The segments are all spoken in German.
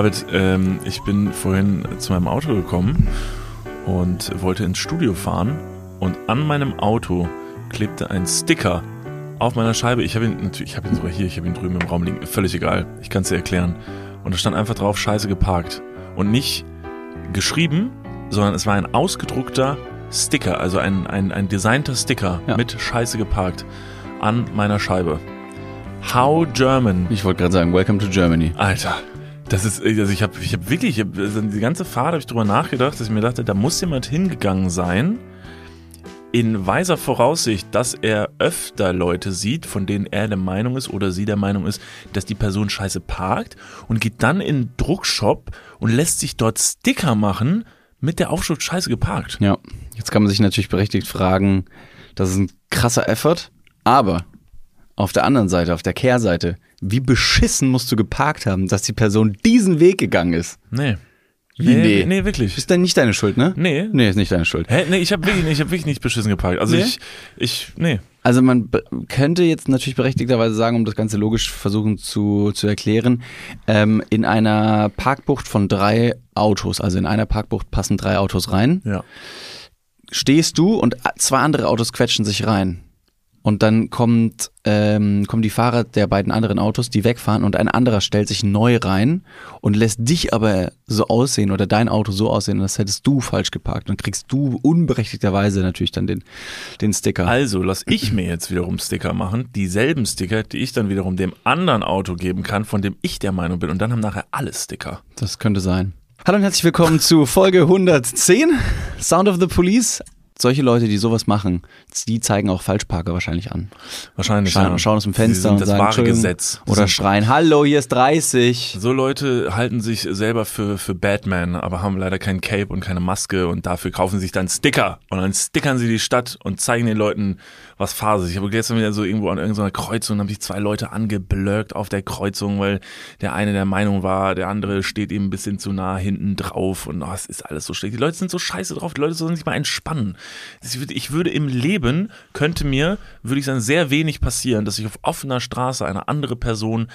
David, ähm, ich bin vorhin zu meinem Auto gekommen und wollte ins Studio fahren und an meinem Auto klebte ein Sticker auf meiner Scheibe. Ich habe ihn natürlich, ich habe ihn sogar hier, ich habe ihn drüben im Raum liegen. Völlig egal. Ich kann es dir erklären. Und da stand einfach drauf Scheiße geparkt und nicht geschrieben, sondern es war ein ausgedruckter Sticker, also ein ein, ein designter Sticker Ja. mit Scheiße geparkt an meiner Scheibe. How German. Ich wollte gerade sagen, welcome to Germany. Alter, das ist, also ich habe ich hab wirklich, ich hab, also die ganze Fahrt habe ich drüber nachgedacht, dass ich mir dachte, da muss jemand hingegangen sein, in weiser Voraussicht, dass er öfter Leute sieht, von denen er der Meinung ist oder sie der Meinung ist, dass die Person scheiße parkt und geht dann in den Druckshop und lässt sich dort Sticker machen mit der Aufschrift scheiße geparkt. Ja, jetzt kann man sich natürlich berechtigt fragen, das ist ein krasser Effort, aber auf der anderen Seite, auf der Kehrseite, wie beschissen musst du geparkt haben, dass die Person diesen Weg gegangen ist? Nee. Wie nee, nee? nee, wirklich. Ist dann nicht deine Schuld, ne? Nee. Nee, ist nicht deine Schuld. Hä? Nee, ich habe wirklich, ich hab wirklich nicht beschissen geparkt. Also Nee? ich, ich, nee. Also man könnte jetzt natürlich berechtigterweise sagen, um das Ganze logisch versuchen zu, zu erklären, ähm, in einer Parkbucht von drei Autos, also in einer Parkbucht passen drei Autos rein, Ja. stehst du und zwei andere Autos quetschen sich rein. Und dann kommt, ähm, kommen die Fahrer der beiden anderen Autos, die wegfahren und ein anderer stellt sich neu rein und lässt dich aber so aussehen oder dein Auto so aussehen, als hättest du falsch geparkt. Dann kriegst du unberechtigterweise natürlich dann den, den Sticker. Also lass ich mir jetzt wiederum Sticker machen, dieselben Sticker, die ich dann wiederum dem anderen Auto geben kann, von dem ich der Meinung bin. Und dann haben nachher alle Sticker. Das könnte sein. Hallo und herzlich willkommen zu Folge 110, Sound of the Police. Solche Leute, die sowas machen, die zeigen auch Falschparker wahrscheinlich an. Wahrscheinlich. Schauen, ja. schauen aus dem Fenster und das sagen, wahre. Gesetz. Oder schreien, hallo, hier ist 30. So Leute halten sich selber für, für Batman, aber haben leider kein Cape und keine Maske und dafür kaufen sie sich dann Sticker. Und dann stickern sie die Stadt und zeigen den Leuten, was Phase ist. Ich habe gestern wieder so irgendwo an irgendeiner Kreuzung, haben sich zwei Leute angeblöckt auf der Kreuzung, weil der eine der Meinung war, der andere steht ihm ein bisschen zu nah hinten drauf und oh, es ist alles so schlecht. Die Leute sind so scheiße drauf, die Leute sollen sich mal entspannen. Ich würde- im Leben, könnte mir, würde ich sagen, sehr wenig passieren, dass ich auf offener Straße eine andere Person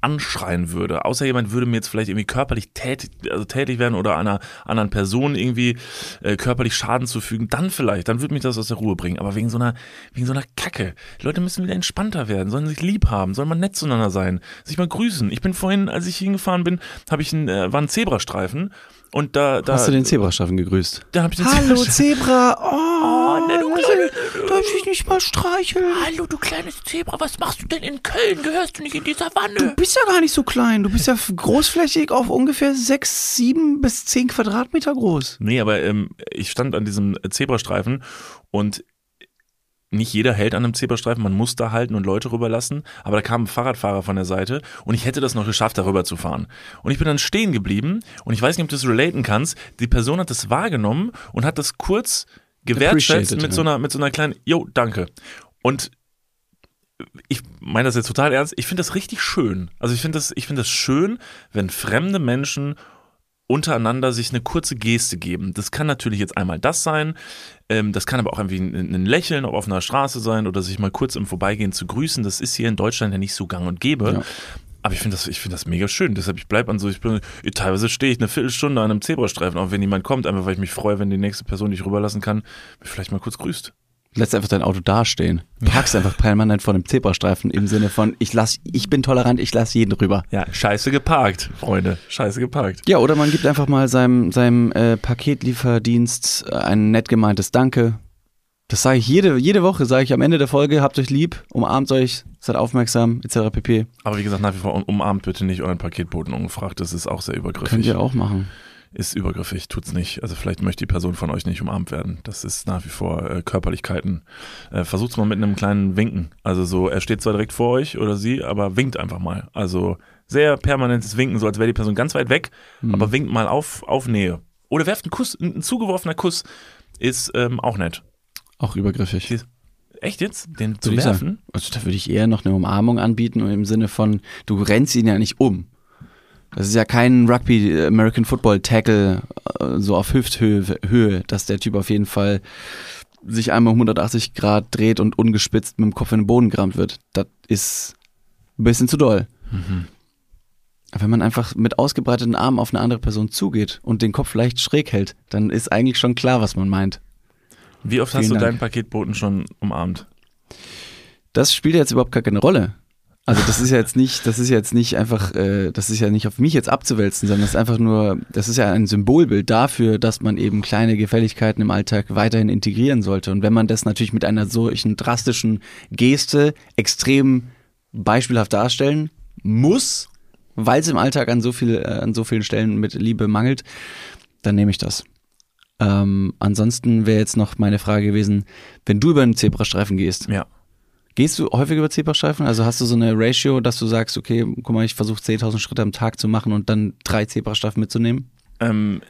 anschreien würde. Außer jemand würde mir jetzt vielleicht irgendwie körperlich tätig, also tätig werden oder einer anderen Person irgendwie äh, körperlich Schaden zufügen, dann vielleicht, dann würde mich das aus der Ruhe bringen. Aber wegen so einer, wegen so einer Kacke. Die Leute müssen wieder entspannter werden, sollen sich lieb haben, sollen mal nett zueinander sein, sich mal grüßen. Ich bin vorhin, als ich hingefahren bin, habe ich einen, äh, war ein Zebrastreifen und da, da, Hast du den Zebrastreifen gegrüßt? da habe ich den Hallo Zebra, oh, ne, du kleine- darf ich nicht mal streicheln? Hallo, du kleines Zebra, was machst du denn in Köln? Gehörst du nicht in die Du Savanne? bist ja gar nicht so klein, du bist ja großflächig auf ungefähr 6, 7 bis 10 Quadratmeter groß. Nee, aber ähm, ich stand an diesem Zebrastreifen und nicht jeder hält an einem Zebrastreifen, man muss da halten und Leute rüberlassen, aber da kam ein Fahrradfahrer von der Seite und ich hätte das noch geschafft, darüber zu fahren. Und ich bin dann stehen geblieben und ich weiß nicht, ob du das relaten kannst, die Person hat das wahrgenommen und hat das kurz gewertschätzt mit ja. so einer, mit so einer kleinen, jo, danke. Und ich meine das jetzt total ernst, ich finde das richtig schön. Also ich finde das, ich finde das schön, wenn fremde Menschen untereinander sich eine kurze Geste geben. Das kann natürlich jetzt einmal das sein, ähm, das kann aber auch irgendwie ein, ein Lächeln auf offener Straße sein oder sich mal kurz im Vorbeigehen zu grüßen. Das ist hier in Deutschland ja nicht so gang und gäbe. Ja. Aber ich finde das, ich finde das mega schön. Deshalb, ich bleibe an so, ich bin, teilweise stehe ich eine Viertelstunde an einem Zebrastreifen, auch wenn jemand kommt, einfach weil ich mich freue, wenn die nächste Person, die ich rüberlassen kann, mich vielleicht mal kurz grüßt. Lässt einfach dein Auto dastehen. Parkst einfach permanent vor einem Zebrastreifen im Sinne von, ich lass, ich bin tolerant, ich lass jeden rüber. Ja, scheiße geparkt, Freunde. Scheiße geparkt. Ja, oder man gibt einfach mal seinem, seinem äh, Paketlieferdienst äh, ein nett gemeintes Danke. Das sage ich jede, jede Woche, sage ich am Ende der Folge, habt euch lieb, umarmt euch, seid aufmerksam, etc. pp. Aber wie gesagt, nach wie vor um- umarmt bitte nicht euren Paketboten ungefragt. Das ist auch sehr übergriffig. Könnt ihr auch machen. Ist übergriffig, tut's nicht. Also vielleicht möchte die Person von euch nicht umarmt werden. Das ist nach wie vor äh, Körperlichkeiten. Äh, versucht's mal mit einem kleinen Winken. Also so, er steht zwar direkt vor euch oder sie, aber winkt einfach mal. Also sehr permanentes Winken, so als wäre die Person ganz weit weg, Mhm. aber winkt mal auf, auf Nähe. Oder werft einen Kuss, ein, zugeworfener Kuss ist ähm, auch nett. Auch übergriffig. Echt jetzt? Den zu werfen? sagen. Also da würde ich eher noch eine Umarmung anbieten und im Sinne von, du rennst ihn ja nicht um. Das ist ja kein Rugby äh, American Football Tackle äh, so auf Hüfthöhe, Höhe, dass der Typ auf jeden Fall sich einmal um 180 Grad dreht und ungespitzt mit dem Kopf in den Boden gerammt wird. Das ist ein bisschen zu doll. Wenn man einfach mit ausgebreiteten Armen auf eine andere Person zugeht und den Kopf leicht schräg hält, dann ist eigentlich schon klar, was man meint. Wie oft Vielen hast du Dank. deinen Paketboten schon umarmt? Das spielt jetzt überhaupt gar keine Rolle. Also das ist ja jetzt nicht, das ist jetzt nicht einfach, äh, das ist ja nicht auf mich jetzt abzuwälzen, sondern das ist einfach nur, das ist ja ein Symbolbild dafür, dass man eben kleine Gefälligkeiten im Alltag weiterhin integrieren sollte. Und wenn man das natürlich mit einer solchen drastischen Geste extrem beispielhaft darstellen muss, weil es im Alltag an so viel, äh, an so vielen Stellen mit Liebe mangelt, dann nehme ich das. Ähm, ansonsten wäre jetzt noch meine Frage gewesen, wenn du über einen Zebrastreifen gehst, Ja. Gehst du häufig über Zebrastreifen? Also hast du so eine Ratio, dass du sagst, okay, guck mal, ich versuche 10.000 Schritte am Tag zu machen und dann drei Zebrastreifen mitzunehmen? Ähm,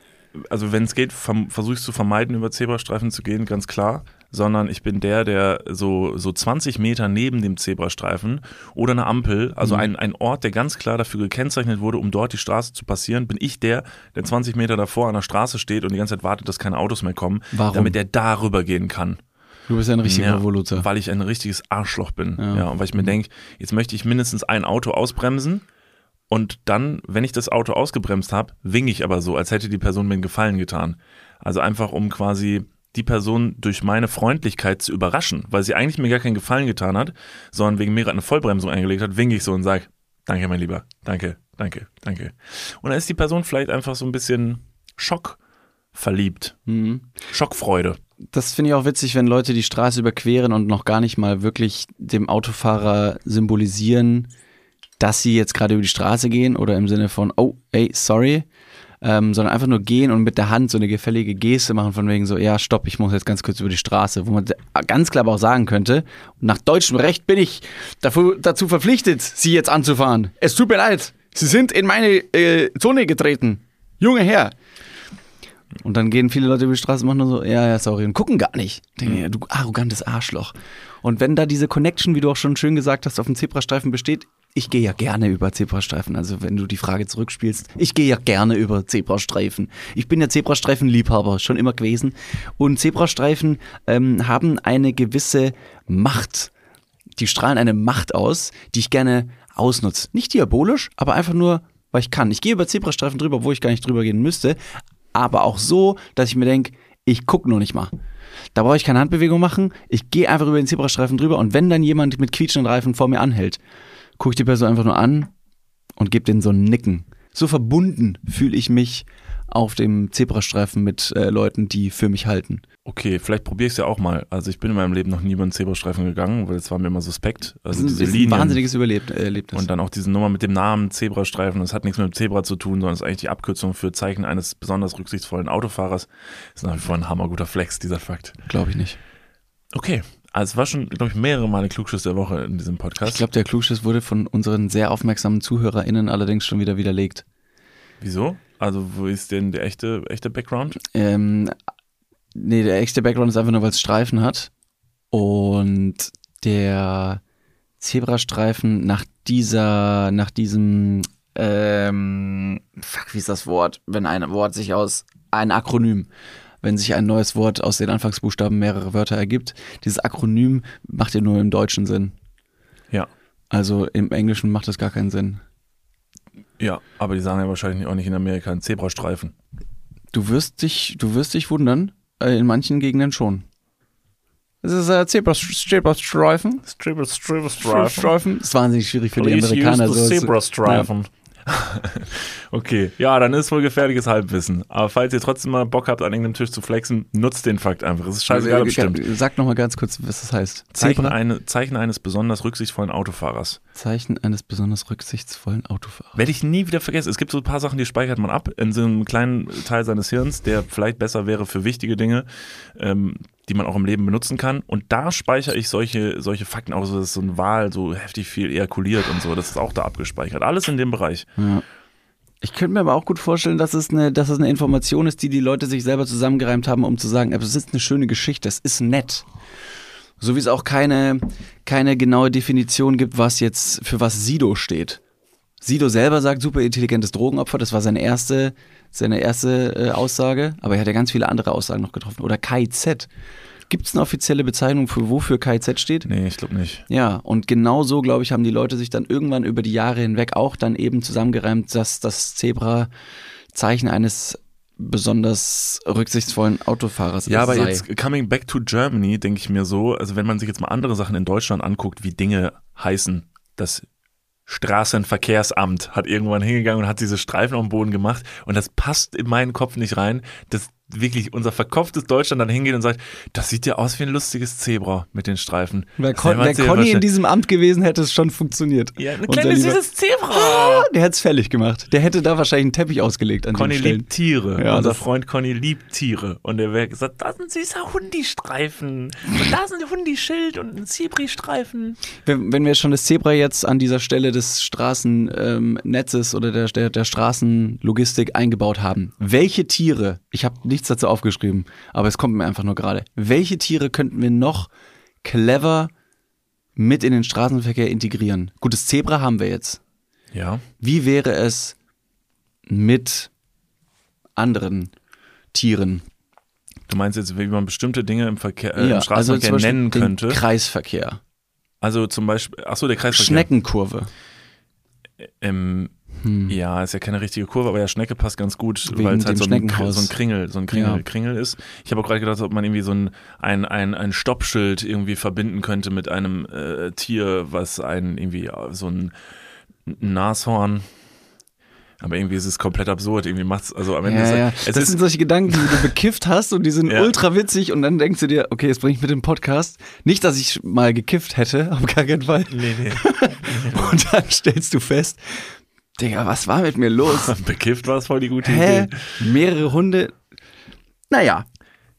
also wenn es geht, versuche ich zu vermeiden, über Zebrastreifen zu gehen, ganz klar. Sondern ich bin der, der so, so 20 Meter neben dem Zebrastreifen oder eine Ampel, also Mhm. ein, ein Ort, der ganz klar dafür gekennzeichnet wurde, um dort die Straße zu passieren, bin ich der, der 20 Meter davor an der Straße steht und die ganze Zeit wartet, dass keine Autos mehr kommen, Warum? damit der darüber gehen kann. Du bist ein richtiger Ja, Revoluzer. Weil ich ein richtiges Arschloch bin. Ja. Ja. und weil ich mir denke, jetzt möchte ich mindestens ein Auto ausbremsen und dann, wenn ich das Auto ausgebremst habe, winke ich aber so, als hätte die Person mir einen Gefallen getan. Also einfach, um quasi die Person durch meine Freundlichkeit zu überraschen, weil sie eigentlich mir gar keinen Gefallen getan hat, sondern wegen mir gerade eine Vollbremsung eingelegt hat, winke ich so und sage, danke, mein Lieber, danke, danke, danke. Und dann ist die Person vielleicht einfach so ein bisschen Schock verliebt, Mhm. Schockfreude. Das finde ich auch witzig, wenn Leute die Straße überqueren und noch gar nicht mal wirklich dem Autofahrer symbolisieren, dass sie jetzt gerade über die Straße gehen oder im Sinne von, oh, ey, sorry, ähm, sondern einfach nur gehen und mit der Hand so eine gefällige Geste machen von wegen so, ja, stopp, ich muss jetzt ganz kurz über die Straße, wo man ganz klar aber auch sagen könnte, nach deutschem Recht bin ich dafür, dazu verpflichtet, Sie jetzt anzufahren. Es tut mir leid, Sie sind in meine äh, Zone getreten. Junge Herr. Und dann gehen viele Leute über die Straße und machen nur so, ja, ja, sorry, und gucken gar nicht. Denken, ja, du arrogantes Arschloch. Und wenn da diese Connection, wie du auch schon schön gesagt hast, auf dem Zebrastreifen besteht, ich gehe ja gerne über Zebrastreifen. Also wenn du die Frage zurückspielst, ich gehe ja gerne über Zebrastreifen. Ich bin ja Zebrastreifenliebhaber, schon immer gewesen. Und Zebrastreifen ähm, haben eine gewisse Macht. Die strahlen eine Macht aus, die ich gerne ausnutze. Nicht diabolisch, aber einfach nur, weil ich kann. Ich gehe über Zebrastreifen drüber, wo ich gar nicht drüber gehen müsste, aber auch so, dass ich mir denke, ich gucke nur nicht mal. Da brauche ich keine Handbewegung machen. Ich gehe einfach über den Zebrastreifen drüber und wenn dann jemand mit quietschenden Reifen vor mir anhält, gucke ich die Person einfach nur an und gebe denen so ein Nicken. So verbunden fühle ich mich auf dem Zebrastreifen mit äh, Leuten, die für mich halten. Okay, vielleicht probiere ich es ja auch mal. Also ich bin in meinem Leben noch nie über einen Zebrastreifen gegangen, weil es war mir immer suspekt. Also das ist, diese ist ein Linien wahnsinniges Überleb äh, Erlebnis. und dann auch diese Nummer mit dem Namen Zebrastreifen. Das hat nichts mit dem Zebra zu tun, sondern ist eigentlich die Abkürzung für Zeichen eines besonders rücksichtsvollen Autofahrers. ist nach wie vor ein hammerguter Flex, dieser Fakt. Glaube ich nicht. Okay, also es war schon, glaube ich, mehrere Male Klugschiss der Woche in diesem Podcast. Ich glaube, der Klugschiss wurde von unseren sehr aufmerksamen ZuhörerInnen allerdings schon wieder widerlegt. Wieso? Also wo ist denn der echte, echte Background? Ähm, nee, der echte Background ist einfach nur, weil es Streifen hat. Und der Zebrastreifen nach dieser, nach diesem, ähm, fuck, wie ist das Wort? Wenn ein Wort sich aus, ein Akronym, wenn sich ein neues Wort aus den Anfangsbuchstaben mehrere Wörter ergibt, dieses Akronym macht ja nur im Deutschen Sinn. Ja. Also im Englischen macht das gar keinen Sinn. Ja, aber die sagen ja wahrscheinlich auch nicht in Amerika einen Zebrastreifen. Du wirst dich, du wirst dich wundern, in manchen Gegenden schon. Es ist äh, Zebras- Zebrastreifen. Streifen. Das ist wahnsinnig schwierig für die Amerikaner. so zu- Zebrastreifen. okay, ja, dann ist wohl gefährliches Halbwissen. Aber falls ihr trotzdem mal Bock habt, an irgendeinem Tisch zu flexen, nutzt den Fakt einfach. Es ist scheißegal, ob es stimmt. Sag nochmal ganz kurz, was das heißt. Zeichen, eine, Zeichen eines besonders rücksichtsvollen Autofahrers. Zeichen eines besonders rücksichtsvollen Autofahrers. Werde ich nie wieder vergessen. Es gibt so ein paar Sachen, die speichert man ab in so einem kleinen Teil seines Hirns, der vielleicht besser wäre für wichtige Dinge, ähm, die man auch im Leben benutzen kann. Und da speichere ich solche, solche Fakten auch, so dass so ein Wal so heftig viel ejakuliert und so. Das ist auch da abgespeichert. Alles in dem Bereich. Ja. Ich könnte mir aber auch gut vorstellen, dass es, eine, dass es eine Information ist, die die Leute sich selber zusammengereimt haben, um zu sagen, es ist eine schöne Geschichte, es ist nett. So wie es auch keine, keine genaue Definition gibt, was jetzt für was Sido steht. Sido selber sagt super intelligentes Drogenopfer, das war seine erste, seine erste äh, Aussage, aber er hat ja ganz viele andere Aussagen noch getroffen. Oder KIZ. Gibt es eine offizielle Bezeichnung für wofür KIZ steht? Nee, ich glaube nicht. Ja, und genau so, glaube ich, haben die Leute sich dann irgendwann über die Jahre hinweg auch dann eben zusammengereimt, dass das Zebra Zeichen eines besonders rücksichtsvollen Autofahrers Ja, aber sei. jetzt coming back to Germany, denke ich mir so, also wenn man sich jetzt mal andere Sachen in Deutschland anguckt, wie Dinge heißen, das Straßenverkehrsamt hat irgendwann hingegangen und hat diese Streifen auf dem Boden gemacht und das passt in meinen Kopf nicht rein, dass wirklich unser verkopftes Deutschland dann hingeht und sagt, das sieht ja aus wie ein lustiges Zebra mit den Streifen. Wäre Con wär Conny in diesem Amt gewesen, hätte es schon funktioniert. ja, ein kleines süßes Zebra. Ah, Der hätte es fällig gemacht. Der hätte da wahrscheinlich einen Teppich ausgelegt an Conny liebt Tiere. Ja, Unser Freund Conny liebt Tiere. Und er wäre gesagt, da ist ein süßer Hundistreifen. Und da ist ein Hundischild und ein Zebri-Streifen. Wenn, wenn wir schon das Zebra jetzt an dieser Stelle des Straßennetzes oder der, der, der Straßenlogistik eingebaut haben, welche Tiere, ich habe nichts dazu aufgeschrieben, aber es kommt mir einfach nur gerade, welche Tiere könnten wir noch clever mit in den Straßenverkehr integrieren? Gut, das Zebra haben wir jetzt. Ja. Wie wäre es mit anderen Tieren? Du meinst jetzt, wie man bestimmte Dinge im Verkehr, äh, Ja, im also Straßenverkehr Beispiel nennen könnte? Kreisverkehr. Also zum Beispiel, ach so, der Kreisverkehr. Schneckenkurve. Ähm, Ja, ist ja keine richtige Kurve, aber ja, Schnecke passt ganz gut, Hm. Weil es halt so ein, so ein Kringel, so ein Kringel, Ja. Kringel ist. Ich habe auch gerade gedacht, ob man irgendwie so ein, ein, ein, ein Stoppschild irgendwie verbinden könnte mit einem äh, Tier, was einen irgendwie äh, so ein Nashorn. Aber irgendwie ist es komplett absurd. Irgendwie macht's, also am Ende Ja, ist ja. es Das ist, sind solche Gedanken, die du bekifft hast und die sind Ja. ultra witzig und dann denkst du dir, okay, jetzt bringe ich mit dem Podcast. Nicht, dass ich mal gekifft hätte, auf gar keinen Fall. nee, nee. Und dann stellst du fest, Digga, was war mit mir los? Bekifft war es voll die gute Hä? Idee. Mehrere Hunde? Naja,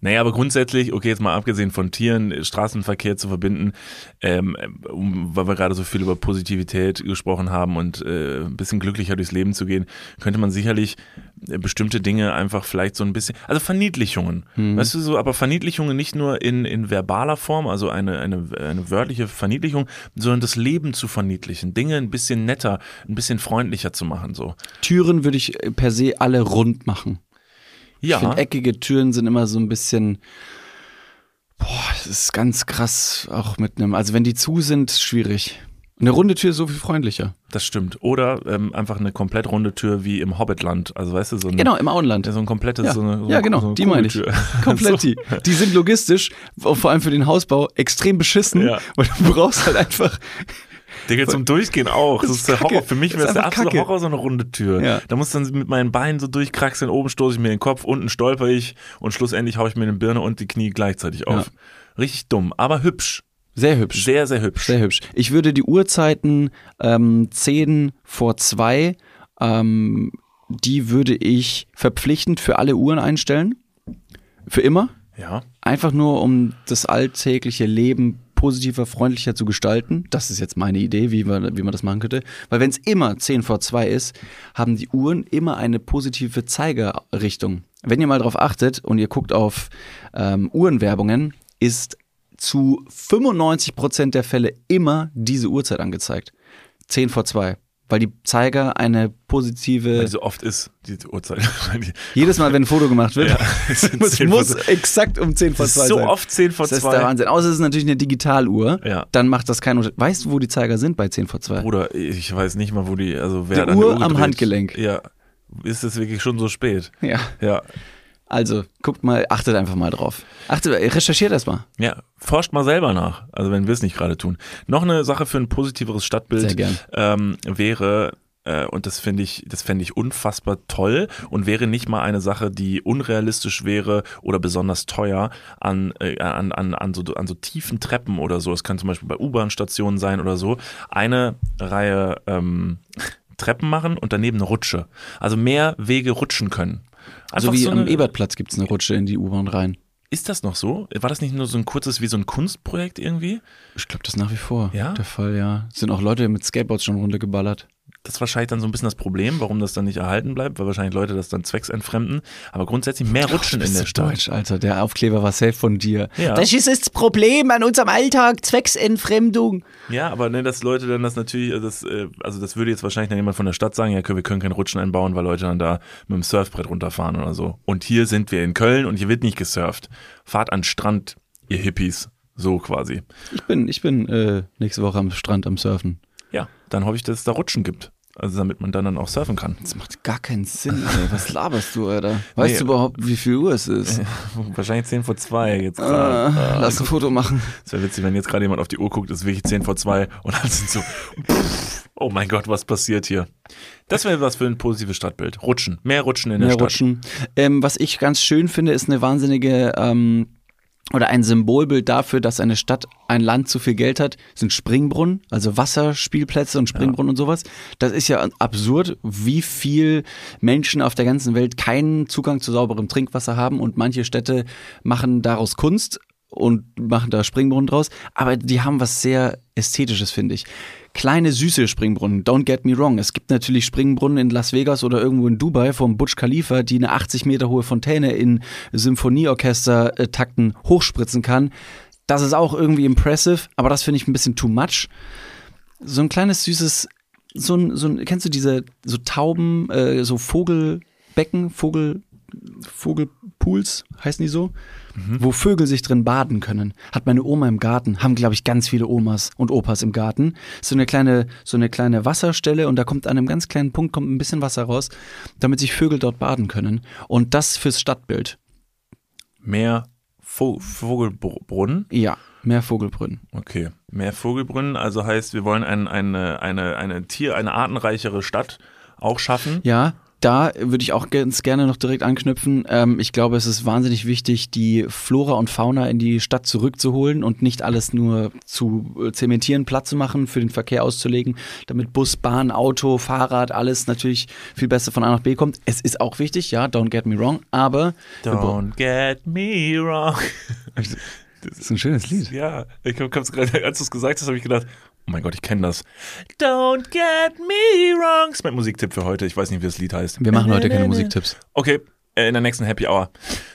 Naja, aber grundsätzlich, okay, jetzt mal abgesehen von Tieren, äh, Straßenverkehr zu verbinden, ähm, weil wir gerade so viel über Positivität gesprochen haben und äh, ein bisschen glücklicher durchs Leben zu gehen, könnte man sicherlich äh, bestimmte Dinge einfach vielleicht so ein bisschen, also Verniedlichungen, weißt du so, aber Verniedlichungen nicht nur in, in verbaler Form, also eine, eine, eine wörtliche Verniedlichung, sondern das Leben zu verniedlichen, Dinge ein bisschen netter, ein bisschen freundlicher zu machen, so. Türen würde ich äh, per se alle rund machen. Ich Ja, finde, eckige Türen sind immer so ein bisschen. Boah, das ist ganz krass, auch mit einem. Also, wenn die zu sind, schwierig. Eine runde Tür ist so viel freundlicher. das stimmt. Oder ähm, einfach eine komplett runde Tür wie im Hobbitland, also weißt du, so ein Genau, im Auenland. So ein komplettes, Ja, so eine, so ja genau, so die meine ich. Komplett die. Die sind logistisch, vor allem für den Hausbau, extrem beschissen, Ja. weil du brauchst halt einfach. Digga, zum Durchgehen auch. Das, ist der. Horror. Für mich wäre es der absolute. Horror, so eine runde Tür. Ja. Da muss dann mit meinen Beinen so durchkraxeln, oben stoße ich mir den Kopf, unten stolper ich und schlussendlich haue ich mir den Birne und die Knie gleichzeitig auf. Richtig dumm, aber hübsch. Sehr hübsch. Sehr, sehr hübsch. Sehr hübsch. Ich würde die Uhrzeiten ähm, 10 vor 2, ähm, die würde ich verpflichtend für alle Uhren einstellen. Für immer. Ja. Einfach nur, um das alltägliche Leben positiver, freundlicher zu gestalten. Das ist jetzt meine Idee, wie man, wie man das machen könnte. Weil wenn es immer 10 vor 2 ist, haben die Uhren immer eine positive Zeigerrichtung. Wenn ihr mal drauf achtet und ihr guckt auf ähm, Uhrenwerbungen, ist zu 95% der Fälle immer diese Uhrzeit angezeigt. 10 vor 2. Weil die Zeiger eine positive. Weil die so oft ist, die Uhrzeit. jedes Mal, wenn ein Foto gemacht wird, es sind muss, 10 vor muss 2. exakt um 10 vor das 2 ist so sein. oft 10 vor Das ist der 2. Wahnsinn. Außer es ist natürlich eine Digitaluhr. Ja. Dann macht das keinen Unterschied. Weißt du, wo die Zeiger sind bei 10 vor 2? Bruder, ich weiß nicht mal, wo die, also wer Die Uhr Uhr am gedreht? Handgelenk. Ja. Ist es wirklich schon so spät? Ja. Ja. Also, guckt mal, achtet einfach mal drauf. Achtet, recherchiert das mal. Ja, forscht mal selber nach, also wenn wir es nicht gerade tun. Noch eine Sache für ein positiveres Stadtbild. Ähm, wäre, äh, und das finde ich, das fände ich unfassbar toll und wäre nicht mal eine Sache, die unrealistisch wäre oder besonders teuer an, äh, an, an, an, so, an so tiefen Treppen oder so. Es kann zum Beispiel bei U-Bahn-Stationen sein oder so. Eine Reihe ähm, Treppen machen und daneben eine Rutsche. Also mehr Wege rutschen können. Also Einfach wie so am Ebertplatz gibt es eine Rutsche in die U-Bahn rein. Ist das noch so? War das nicht nur so ein kurzes wie so ein Kunstprojekt irgendwie? Ich glaube, das ist nach wie vor Ja? der Fall, ja. Sind auch Leute mit Skateboards schon runtergeballert. Das ist wahrscheinlich dann so ein bisschen das Problem, warum das dann nicht erhalten bleibt, weil wahrscheinlich Leute das dann zwecksentfremden. Aber grundsätzlich mehr Rutschen Du in der Stadt. Deutsch, Alter. Der Aufkleber war safe von dir. Ja. Das ist das Problem an unserem Alltag, Zwecksentfremdung. Ja, aber ne, dass Leute dann das natürlich, also das, äh, also das würde jetzt wahrscheinlich dann jemand von der Stadt sagen, ja, wir können kein Rutschen einbauen, weil Leute dann da mit dem Surfbrett runterfahren oder so. Und hier sind wir in Köln und hier wird nicht gesurft. Fahrt an Strand, ihr Hippies. So quasi. Ich bin, ich bin äh, nächste Woche am Strand am Surfen. Dann hoffe ich, dass es da Rutschen gibt. Also damit man dann, dann auch surfen kann. Das macht gar keinen Sinn, ey. Was laberst du, Alter? Weißt Nee. du überhaupt, wie viel Uhr es ist? Wahrscheinlich 10 vor 2 jetzt Ah, gerade. lass ein Foto machen. Es wäre witzig, wenn jetzt gerade jemand auf die Uhr guckt, ist wirklich 10 vor 2 und dann sind so, pff, oh mein Gott, was passiert hier? Das wäre was für ein positives Stadtbild. Rutschen. Mehr Rutschen in der Mehr Stadt. rutschen. Ähm, was ich ganz schön finde, ist eine wahnsinnige ähm, oder ein Symbolbild dafür, dass eine Stadt, ein Land zu viel Geld hat, sind Springbrunnen, also Wasserspielplätze und Springbrunnen und sowas. Das ist ja absurd, wie viel Menschen auf der ganzen Welt keinen Zugang zu sauberem Trinkwasser haben und manche Städte machen daraus Kunst und machen da Springbrunnen draus, aber die haben was sehr Ästhetisches, finde ich. Kleine, süße Springbrunnen, don't get me wrong. Es gibt natürlich Springbrunnen in Las Vegas oder irgendwo in Dubai vom Burj Khalifa, die eine 80 Meter hohe Fontäne in Symphonieorchester-Takten hochspritzen kann. Das ist auch irgendwie impressive, aber das finde ich ein bisschen too much. So ein kleines, süßes, so ein, so ein kennst du diese, so Tauben, äh, so Vogelbecken, Vogel, Vogelpools, heißen die so? Wo Vögel sich drin baden können. Hat meine Oma im Garten, haben, glaube ich, ganz viele Omas und Opas im Garten. So eine kleine, so eine kleine Wasserstelle und da kommt an einem ganz kleinen Punkt kommt ein bisschen Wasser raus, damit sich Vögel dort baden können. Und das fürs Stadtbild. Mehr Vo Vogelbrunnen. Ja, mehr Vogelbrünnen. Okay. Mehr Vogelbrunnen, also heißt, wir wollen ein, eine, eine, eine Tier, eine artenreichere Stadt auch schaffen. Ja, da würde ich auch ganz gerne noch direkt anknüpfen. Ähm, ich glaube, es ist wahnsinnig wichtig, die Flora und Fauna in die Stadt zurückzuholen und nicht alles nur zu äh, zementieren, Platz zu machen, für den Verkehr auszulegen, damit Bus, Bahn, Auto, Fahrrad, alles natürlich viel besser von A nach B kommt. Es ist auch wichtig, ja, don't get me wrong, aber Don't get me wrong. das ist ein schönes Lied. Ja, ich hab's gerade, als du es gesagt hast, habe ich gedacht, oh mein Gott, ich kenne das. Don't get me wrong. Das ist mein Musiktipp für heute. Ich weiß nicht, wie das Lied heißt. Wir machen heute keine Musiktipps. Okay, äh, in der nächsten Happy Hour.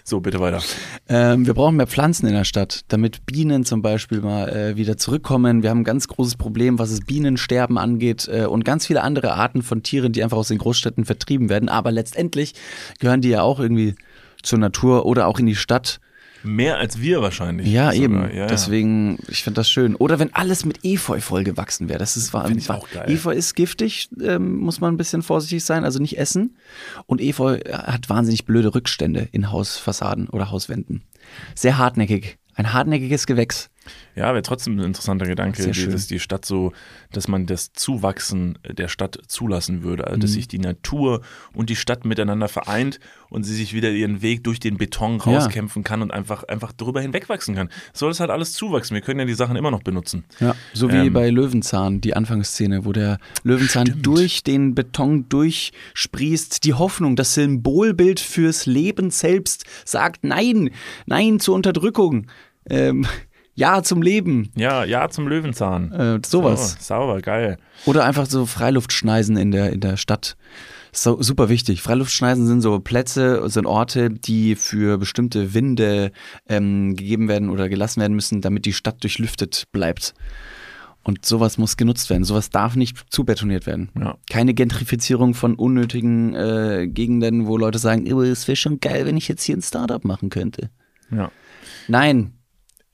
So, bitte weiter. Ähm, wir brauchen mehr Pflanzen in der Stadt, damit Bienen zum Beispiel mal äh, wieder zurückkommen. Wir haben ein ganz großes Problem, was es Bienensterben angeht äh, und ganz viele andere Arten von Tieren, die einfach aus den Großstädten vertrieben werden. Aber letztendlich gehören die ja auch irgendwie zur Natur oder auch in die Stadt. Mehr als wir wahrscheinlich. Ja, sogar. eben. Ja. Deswegen, ich finde das schön. Oder wenn alles mit Efeu vollgewachsen wäre. Das ist. Find ich auch geil. Efeu ist giftig, ähm, muss man ein bisschen vorsichtig sein, also nicht essen. Und Efeu hat wahnsinnig blöde Rückstände in Hausfassaden oder Hauswänden. Sehr hartnäckig. Ein hartnäckiges Gewächs. Ja, wäre trotzdem ein interessanter Gedanke, die- dass die Stadt so, dass man das Zuwachsen der Stadt zulassen würde. Also, dass Mhm. sich die Natur und die Stadt miteinander vereint und sie sich wieder ihren Weg durch den Beton Ja. rauskämpfen kann und einfach, einfach drüber hinwegwachsen kann. Soll es halt alles zuwachsen. Wir können ja die Sachen immer noch benutzen. Ja, so wie Ähm. bei Löwenzahn, die Anfangsszene, wo der Löwenzahn Stimmt. durch den Beton durchsprießt. Die Hoffnung, das Symbolbild fürs Leben selbst sagt Nein, Nein zur Unterdrückung. Ähm, ja zum Leben. Ja, ja zum Löwenzahn. Äh, sowas. Oh, sauber, geil. Oder einfach so Freiluftschneisen in der, in der Stadt. So, super wichtig. Freiluftschneisen sind so Plätze, sind Orte, die für bestimmte Winde ähm, gegeben werden oder gelassen werden müssen, damit die Stadt durchlüftet bleibt. Und sowas muss genutzt werden. Sowas darf nicht zubetoniert werden. Ja. Keine Gentrifizierung von unnötigen äh, Gegenden, wo Leute sagen, "Oh, es wäre schon geil, wenn ich jetzt hier ein Startup machen könnte. Ja. Nein.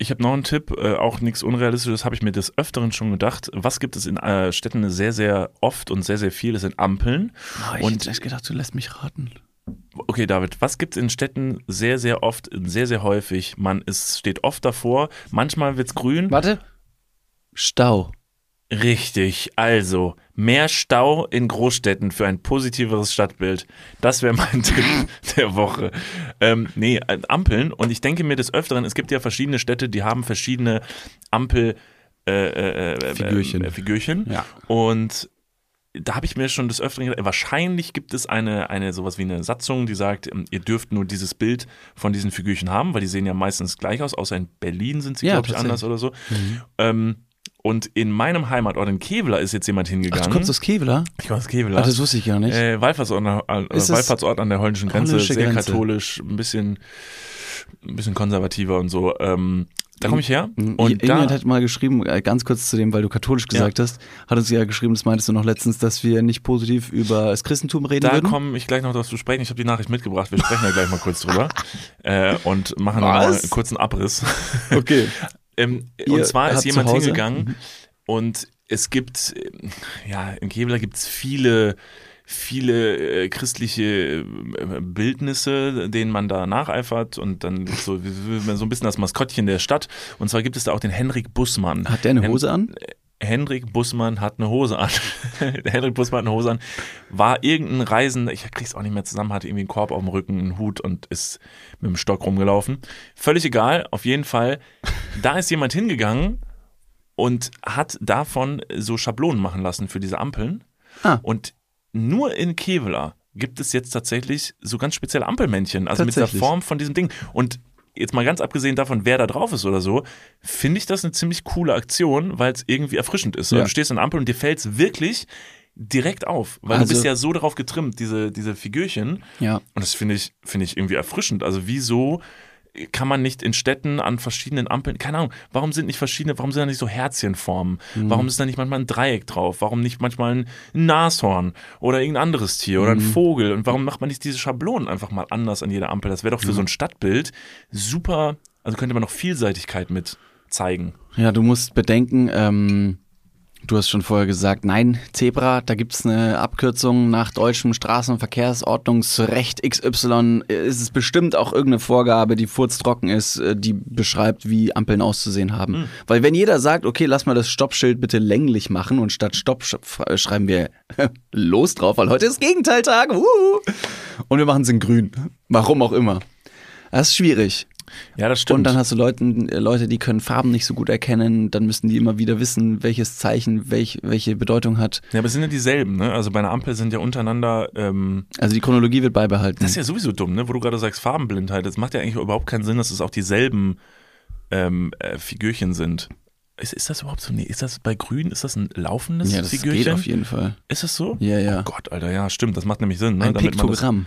Ich habe noch einen Tipp, äh, auch nichts Unrealistisches, habe ich mir des Öfteren schon gedacht. Was gibt es in äh, Städten sehr, sehr oft und sehr, sehr viel? Das sind Ampeln. Oh, ich Und- hätte echt gedacht, du lässt mich raten. Okay, David, was gibt es in Städten sehr, sehr oft, sehr, sehr häufig? Man ist, steht oft davor, manchmal wird's grün. Warte. Stau. Richtig, also mehr Stau in Großstädten für ein positiveres Stadtbild. Das wäre mein Tipp der Woche. Ähm, nee, äh, Ampeln. Und ich denke mir des Öfteren, es gibt ja verschiedene Städte, die haben verschiedene Ampel äh, äh, äh, Figürchen. Äh, Figürchen. Ja. Und da habe ich mir schon des Öfteren gedacht, wahrscheinlich gibt es eine, eine sowas wie eine Satzung, die sagt, ähm, ihr dürft nur dieses Bild von diesen Figürchen haben, weil die sehen ja meistens gleich aus, außer in Berlin sind sie, Ja, glaube ich. Mhm. anders oder so. Ähm, und in meinem Heimatort in Kevela ist jetzt jemand Ach, hingegangen. du kommst aus Kevela? ich komme aus Kevela. Ach, das wusste ich gar nicht. äh, Wallfahrtsort, an der- äh, Wallfahrtsort an der holländischen Grenze, holländische sehr Grenze? katholisch, ein bisschen, ein bisschen konservativer und so. Ähm, Da komme ich her. Und Und da, Jemand hat mal geschrieben, äh, ganz kurz zu dem, weil du katholisch gesagt hast, hat uns ja geschrieben, das meintest du noch letztens, dass wir nicht positiv über das Christentum reden da würden. komme ich gleich noch drauf zu sprechen. Ich habe die Nachricht mitgebracht. Wir sprechen da gleich mal kurz drüber äh, und machen mal einen kurzen Abriss. Okay. Ähm, und zwar ist jemand hingegangen und es gibt, ähm, ja, in Kevlar gibt es viele, viele äh, christliche äh, Bildnisse, denen man da nacheifert und dann so, so ein bisschen das Maskottchen der Stadt. Und zwar gibt es da auch den Henrik Bussmann. Hat der eine Hen- Hose an? Henrik Bussmann hat eine Hose an. Henrik Bussmann hat eine Hose an. War irgendein Reisender, ich krieg's auch nicht mehr zusammen, hatte irgendwie einen Korb auf dem Rücken, einen Hut und ist mit dem Stock rumgelaufen. Völlig egal, auf jeden Fall. Da ist jemand hingegangen und hat davon so Schablonen machen lassen für diese Ampeln. Ah. Und nur in Kevlar gibt es jetzt tatsächlich so ganz spezielle Ampelmännchen, also mit der. Form von diesem Ding. Und jetzt mal ganz abgesehen davon, wer da drauf ist oder so, finde ich das eine ziemlich coole Aktion, weil es irgendwie erfrischend ist. Ja. Du stehst an der Ampel und dir fällt es wirklich direkt auf, weil Also- du bist ja so darauf getrimmt, diese, diese Figürchen. Ja. Und das finde ich, finde ich irgendwie erfrischend. Also wieso kann man nicht in Städten an verschiedenen Ampeln, keine Ahnung, warum sind nicht verschiedene, warum sind da nicht so Herzchenformen? Mhm. Warum ist da nicht manchmal ein Dreieck drauf? Warum nicht manchmal ein Nashorn oder irgendein anderes Tier oder ein Mhm. Vogel? Und warum macht man nicht diese Schablonen einfach mal anders an jeder Ampel? Das wäre doch für so ein Stadtbild super, also könnte man noch Vielseitigkeit mit zeigen. Ja, du musst bedenken, ähm, du hast schon vorher gesagt, nein, Zebra, da gibt's eine Abkürzung nach deutschem Straßenverkehrsordnungsrecht XY. Ist es bestimmt auch irgendeine Vorgabe, die furztrocken ist, äh, die beschreibt, wie Ampeln auszusehen haben. Hm. Weil wenn jeder sagt, okay, lass mal das Stoppschild bitte länglich machen und statt Stopp äh, schreiben wir los drauf, weil heute ist Gegenteiltag. wuhu. Und wir machen es in grün. Warum auch immer. Das ist schwierig. Ja, das stimmt. Und dann hast du Leuten, äh, Leute, die können Farben nicht so gut erkennen, dann müssen die immer wieder wissen, welches Zeichen welch, welche Bedeutung hat. ja, aber es sind ja dieselben, ne? Also bei einer Ampel sind ja untereinander ähm, Also die Chronologie wird beibehalten. Das ist ja sowieso dumm, ne? wo du gerade sagst, Farbenblindheit. Das macht ja eigentlich überhaupt keinen Sinn, dass es auch dieselben ähm, äh, Figürchen sind. Ist, ist das überhaupt so? Nee, ist das bei Grün, ist das ein laufendes ja, das Figürchen? geht auf jeden Fall. ist das so? Ja, ja. Oh Gott, Alter, ja, stimmt, das macht nämlich Sinn. Ne? Ein Damit man Piktogramm.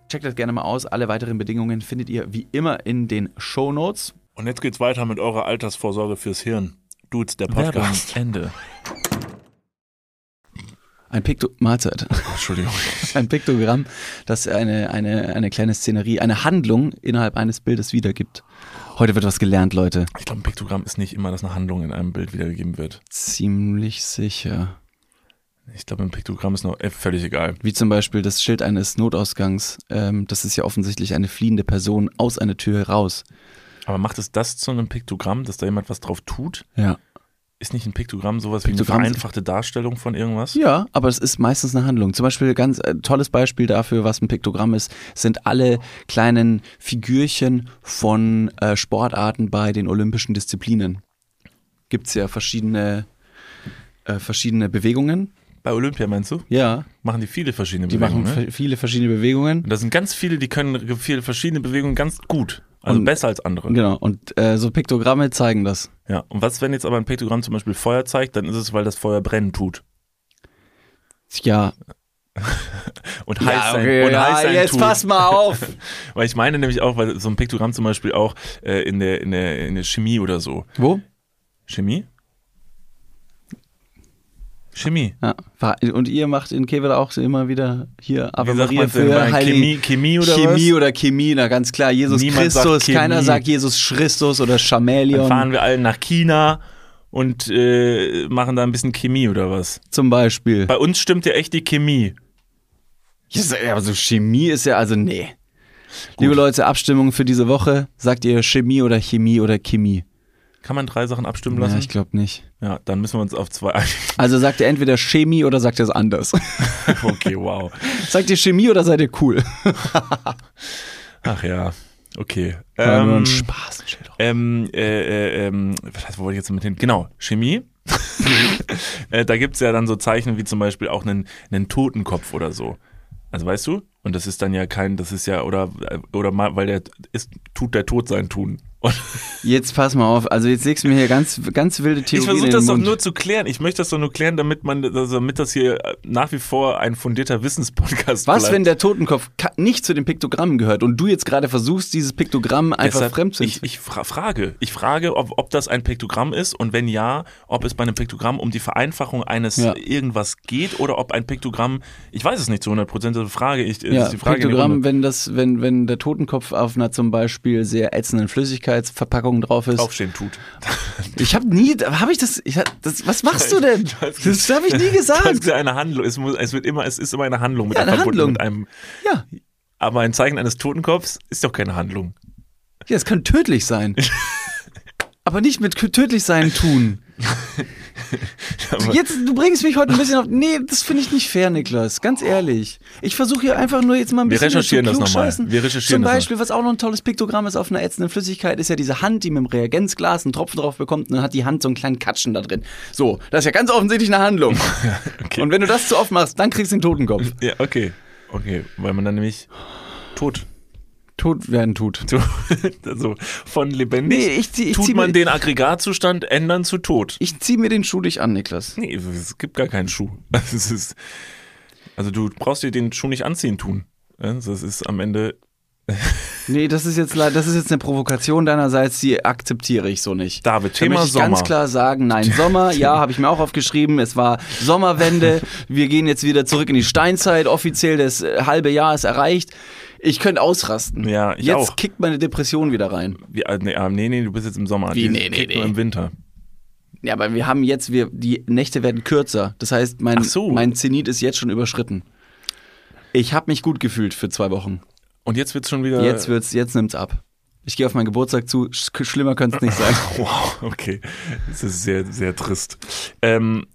Checkt das gerne mal aus. Alle weiteren Bedingungen findet ihr wie immer in den Show Notes. Und jetzt geht's weiter mit eurer Altersvorsorge fürs Hirn. Dudes, der Podcast. Ende. Ein Pikto Mahlzeit. Entschuldigung. Ein Piktogramm, das eine, eine, eine kleine Szenerie, eine Handlung innerhalb eines Bildes wiedergibt. Heute wird was gelernt, Leute. Ich glaube, ein Piktogramm ist nicht immer, dass eine Handlung in einem Bild wiedergegeben wird. Ziemlich sicher. Ich glaube, ein Piktogramm ist noch äh, völlig egal. Wie zum Beispiel das Schild eines Notausgangs. Ähm, das ist ja offensichtlich eine fliehende Person aus einer Tür heraus. Aber macht es das zu einem Piktogramm, dass da jemand was drauf tut? Ja. Ist nicht ein Piktogramm sowas Piktogramm- wie eine vereinfachte Darstellung von irgendwas? Ja, aber es ist meistens eine Handlung. Zum Beispiel ganz äh, tolles Beispiel dafür, was ein Piktogramm ist, sind alle kleinen Figürchen von äh, Sportarten bei den olympischen Disziplinen. Gibt es ja verschiedene, äh, verschiedene Bewegungen. Bei Olympia meinst du? Ja, Machen die viele verschiedene die Bewegungen. machen ne? viele verschiedene Bewegungen. Und da sind ganz viele, die können viele verschiedene Bewegungen ganz gut. Also Und- besser als andere. Genau, und äh, so Piktogramme zeigen das. Ja. Und was, wenn jetzt aber ein Piktogramm zum Beispiel Feuer zeigt, dann ist es, weil das Feuer brennen tut. Ja, Und heiß ja, sein, okay, und ja heiß sein jetzt tut. pass mal auf. Weil ich meine nämlich auch, weil so ein Piktogramm zum Beispiel auch äh, in, der, in, der, in der Chemie oder so. Wo? Chemie? Chemie. Ja, und ihr macht in Kevela auch immer wieder hier Ave Wie sagt Maria man denn für Heilige- Chemie, Chemie oder Chemie was? oder Chemie, na ganz klar. Jesus Niemand sagt Christus, keiner Chemie. sagt Jesus Christus oder Dann Chameleon fahren wir alle nach China und äh, machen da ein bisschen Chemie oder was. zum Beispiel. Bei uns stimmt ja echt die Chemie. Ja, aber so Chemie ist ja, also nee. Liebe Leute, Abstimmung für diese Woche. Sagt ihr Chemie oder Chemie oder Chemie? Kann man drei Sachen abstimmen Ja, lassen? ich glaube nicht. Ja, dann müssen wir uns auf zwei einigen. Also sagt ihr entweder Chemie oder sagt ihr es anders? Okay, wow. sagt ihr Chemie oder seid ihr cool? Ach ja, okay. War nur Ähm, ein Spaß. ähm, äh, äh, ähm, was heißt, wo wollte ich jetzt mit hin? Genau, Chemie. äh, da gibt's ja dann so Zeichen wie zum Beispiel auch einen, einen Totenkopf oder so. Also weißt du? Und das ist dann ja kein, das ist ja, oder, oder mal, weil der ist, tut der Tod sein Tun. Und Jetzt pass mal auf. Also jetzt legst du mir hier ganz, ganz wilde ich Theorien versuche in das doch nur zu klären. Ich möchte das doch nur klären, damit man, also damit das hier nach wie vor ein fundierter Wissenspodcast Was, bleibt. wenn der Totenkopf nicht zu den Piktogrammen gehört und du jetzt gerade versuchst, dieses Piktogramm einfach Deshalb, fremd zu ich, ich fra frage, ich frage, ob, ob das ein Piktogramm ist und wenn ja, ob es bei einem Piktogramm um die Vereinfachung eines Ja. irgendwas geht oder ob ein Piktogramm, ich weiß es nicht zu 100 Prozent, also frage ich, Ja, ist die Frage Piktogramm, wenn das, wenn, wenn der Totenkopf auf einer zum Beispiel sehr ätzenden Flüssigkeitsverpackung drauf ist. aufstehen tut. Ich habe nie, habe ich das, ich das, was machst du denn? Das habe ich nie Das ist gesagt. eine Handlung, es, muss, es wird immer, es ist immer eine Handlung mit Ja, eine Handlung. mit einem, Ja, aber ein Zeichen eines Totenkopfs ist doch keine Handlung. ja, es kann tödlich sein. Aber nicht mit tödlich sein tun. Jetzt, du bringst mich heute ein bisschen auf. Nee, das finde ich nicht fair, Niklas. Ganz ehrlich. Ich versuche hier einfach nur jetzt mal ein Wir bisschen recherchieren zu das nochmal. Wir recherchieren Zum Beispiel, was auch noch ein tolles Piktogramm ist auf einer ätzenden Flüssigkeit, ist ja diese Hand, die mit dem Reagenzglas einen Tropfen drauf bekommt und dann hat die Hand so einen kleinen Katschen da drin. So, das ist ja ganz offensichtlich eine Handlung. okay. Und wenn du das zu oft machst, dann kriegst du den Totenkopf. Ja, okay. Okay, weil man dann nämlich tot. Tot werden tut. also von lebendig Nee, ich zieh, ich tut zieh man den Aggregatzustand ändern zu tot. ich zieh mir den Schuh nicht an, Niklas. Nee, es gibt gar keinen Schuh. Ist, also du brauchst dir den Schuh nicht anziehen tun. Das ist am Ende. Nee, das ist jetzt das ist jetzt eine Provokation deinerseits, die akzeptiere ich so nicht. David, Da Thema möchte ich Sommer. ganz klar sagen, nein, Sommer, ja, habe ich mir auch aufgeschrieben. Es war Sommerwende. Wir gehen jetzt wieder zurück in die Steinzeit. Offiziell das halbe Jahr ist erreicht. Ich könnte ausrasten. Ja, ich jetzt auch. kickt meine Depression wieder rein. Wie, äh, nee, ah, nee, nee, du bist jetzt im Sommer. Wie, nee, nee, nee. Nur im Winter. Ja, aber wir haben jetzt, wir, die Nächte werden kürzer. Das heißt, mein, so. mein Zenit ist jetzt schon überschritten. Ich habe mich gut gefühlt für zwei Wochen. Und jetzt wird's schon wieder. Jetzt wird's, jetzt nimmt's ab. Ich gehe auf meinen Geburtstag zu. Sch schlimmer könnte es nicht sein. Wow, okay. Das ist sehr, sehr trist. Ähm,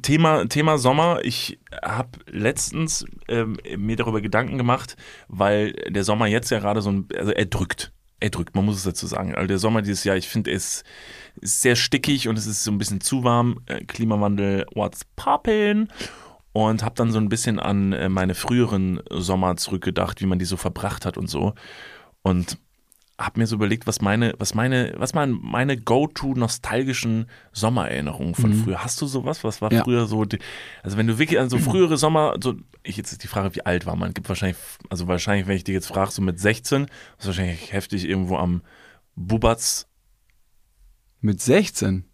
Thema, Thema Sommer. Ich habe letztens ähm, mir darüber Gedanken gemacht, weil der Sommer jetzt ja gerade so ein, also er drückt. Er drückt, man muss es dazu sagen. Also der Sommer dieses Jahr, ich finde, ist, ist sehr stickig und es ist so ein bisschen zu warm. Äh, Klimawandel, what's poppin'? Und habe dann so ein bisschen an äh, meine früheren Sommer zurückgedacht, wie man die so verbracht hat und so. Und habe mir so überlegt, was meine, was meine, was waren meine go-to nostalgischen Sommererinnerungen von früher. Hast du sowas? Was war Mhm. Ja. früher so? die- Also wenn du wirklich an so frühere Sommer, so ich jetzt ist die Frage, wie alt war man? Gibt wahrscheinlich, also wahrscheinlich, wenn ich dich jetzt frage, so mit 16, ist wahrscheinlich heftig irgendwo am Bubatz. Mit 16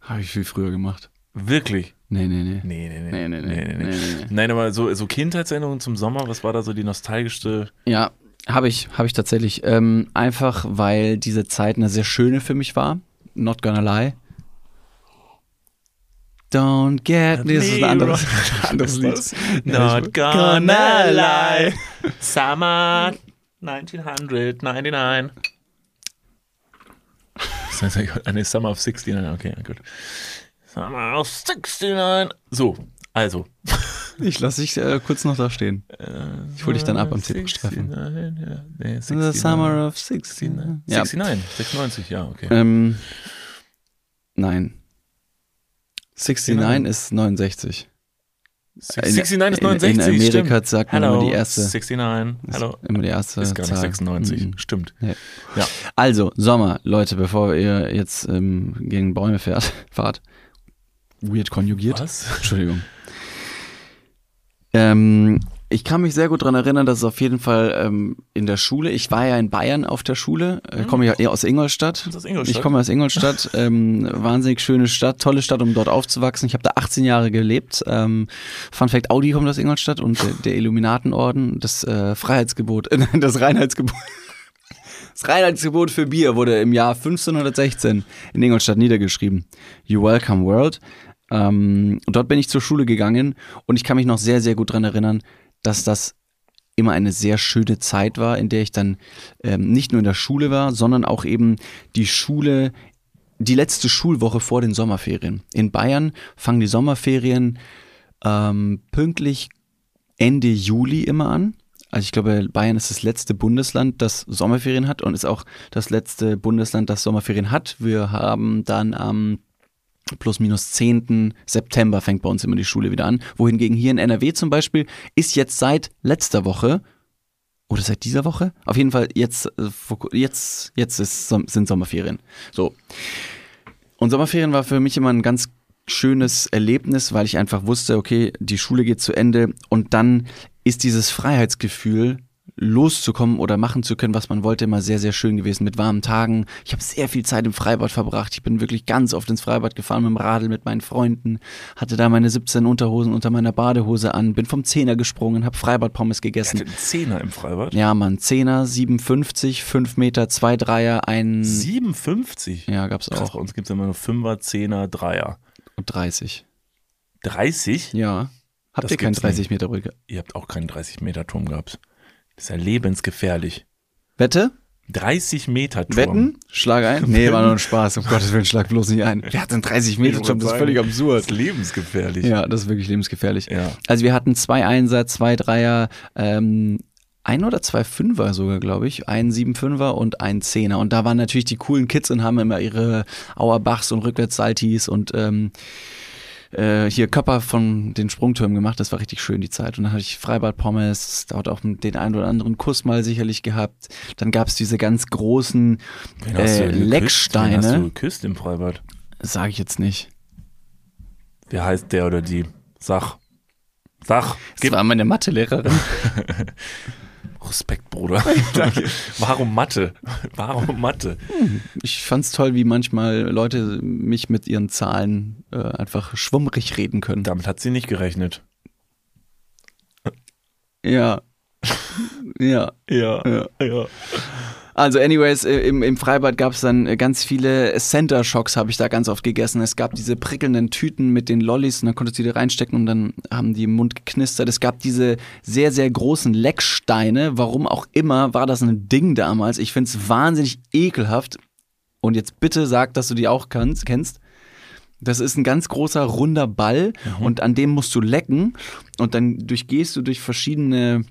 habe ich viel früher gemacht. Wirklich? Nee, nee, nee. Nee, nee, Nee, nee. nee, nee. Nee, nee, nee. Nein, aber so, so Kindheitserinnerungen zum Sommer, was war da so die nostalgischste? Ja, habe ich, habe ich tatsächlich. Ähm, einfach, weil diese Zeit eine sehr schöne für mich war. Not gonna lie. Don't get. Nee, das ist ein anderes, anderes Lied. Not gonna lie. lie. Summer 1999. Das heißt, eine Summer of 69, okay, gut. Summer of 69. So, also. Ich lasse dich äh, kurz noch da stehen. Ich hole dich dann ab am. 69, ja, nee, The 69. Summer of 16. Ja. 69, 96, ja, okay. Ähm, nein. 69 ist 69. 69 ist in- 69, in Amerika stimmt. sagt man Hello, immer die erste. 69, hallo. Immer die erste Ist gar nicht Zahl. 96, Mhm. stimmt. Nee. Ja. Also, Sommer, Leute, bevor ihr jetzt ähm, gegen Bäume fährt, fahrt. Weird konjugiert. Was? Entschuldigung. Ähm, ich kann mich sehr gut daran erinnern, dass es auf jeden Fall ähm, in der Schule, ich war ja in Bayern auf der Schule, äh, komme ja eher aus Ingolstadt. Aus Ingolstadt? Ich komme aus Ingolstadt, ähm, wahnsinnig schöne Stadt, tolle Stadt, um dort aufzuwachsen. Ich habe da 18 Jahre gelebt. Ähm, Fun Fact, Audi kommt aus Ingolstadt und der, der Illuminatenorden, das äh, Freiheitsgebot, äh, nein, das Reinheitsgebot. Das Reinheitsgebot für Bier wurde im Jahr 1516 in Ingolstadt niedergeschrieben. You welcome world. Ähm, dort bin ich zur Schule gegangen und ich kann mich noch sehr, sehr gut dran erinnern, dass das immer eine sehr schöne Zeit war, in der ich dann ähm, nicht nur in der Schule war, sondern auch eben die Schule, die letzte Schulwoche vor den Sommerferien. In Bayern fangen die Sommerferien ähm, pünktlich Ende Juli immer an. Also ich glaube, Bayern ist das letzte Bundesland, das Sommerferien hat und ist auch das letzte Bundesland, das Sommerferien hat. Wir haben dann am plus minus 10. September fängt bei uns immer die Schule wieder an. Wohingegen hier in NRW zum Beispiel ist jetzt seit letzter Woche oder seit dieser Woche? Auf jeden Fall jetzt, äh, jetzt, jetzt ist, sind Sommerferien. So. Und Sommerferien war für mich immer ein ganz schönes Erlebnis, weil ich einfach wusste, okay, die Schule geht zu Ende und dann ist dieses Freiheitsgefühl loszukommen oder machen zu können, was man wollte, immer sehr, sehr schön gewesen mit warmen Tagen. Ich habe sehr viel Zeit im Freibad verbracht. Ich bin wirklich ganz oft ins Freibad gefahren mit dem Radl mit meinen Freunden, hatte da meine 17 Unterhosen unter meiner Badehose an, bin vom Zehner gesprungen, habe Freibadpommes gegessen. Einen Zehner im Freibad? Ja, Mann, Zehner, 57, 5 Meter, 2 Dreier, ein 57? ja, gab's Krass, auch bei uns gibt es immer nur Fünfer, Zehner, Dreier. und 30. 30? Ja. Habt Das ihr keinen gibt's nicht. 30 Meter Brücke? Ihr habt auch keinen 30-Meter-Turm gehabt. Das ist ja lebensgefährlich. Wette? 30 Meter Turm. Wetten? Schlag ein? Nee, war nur ein Spaß. Um Gottes Willen, schlag bloß nicht ein. Wer hat denn 30 Meter Turm? Das ist völlig Das absurd. ist lebensgefährlich. Ja, das ist wirklich lebensgefährlich. Ja. Also wir hatten zwei Einser, zwei Dreier, ähm, ein oder zwei Fünfer sogar, glaube ich. Ein Sieben-Fünfer und ein Zehner. Und da waren natürlich die coolen Kids und haben immer ihre Auerbachs und Rückwärtssaltis und ähm, äh, hier Körper von den Sprungtürmen gemacht. Das war richtig schön, die Zeit. Und dann hatte ich Freibad-Pommes, da hat auch den einen oder anderen Kuss mal sicherlich gehabt. Dann gab's diese ganz großen Wen hast du äh, denn geküsst? Wen hast du Lecksteine. geküsst im Freibad? Sage ich jetzt nicht. Wie heißt der oder die? Sag. Sag. Das war meine Mathelehrerin. Respekt, Bruder. Danke. Warum Mathe? Warum Mathe? Ich fand's toll, wie manchmal Leute mich mit ihren Zahlen äh, einfach schwummrig reden können. Damit hat sie nicht gerechnet. Ja. ja. Ja. Ja. ja. Also anyways, äh, im, im Freibad gab es dann äh, ganz viele Center Shocks, habe ich da ganz oft gegessen. Es gab diese prickelnden Tüten mit den Lollis und dann konntest du die da reinstecken und dann haben die im Mund geknistert. Es gab diese sehr, sehr großen Lecksteine. Warum auch immer war das ein Ding damals. Ich finde es wahnsinnig ekelhaft. Und jetzt bitte sag, dass du die auch kannst, kennst. Das ist ein ganz großer runder Ball und an dem musst du lecken und dann durchgehst du durch verschiedene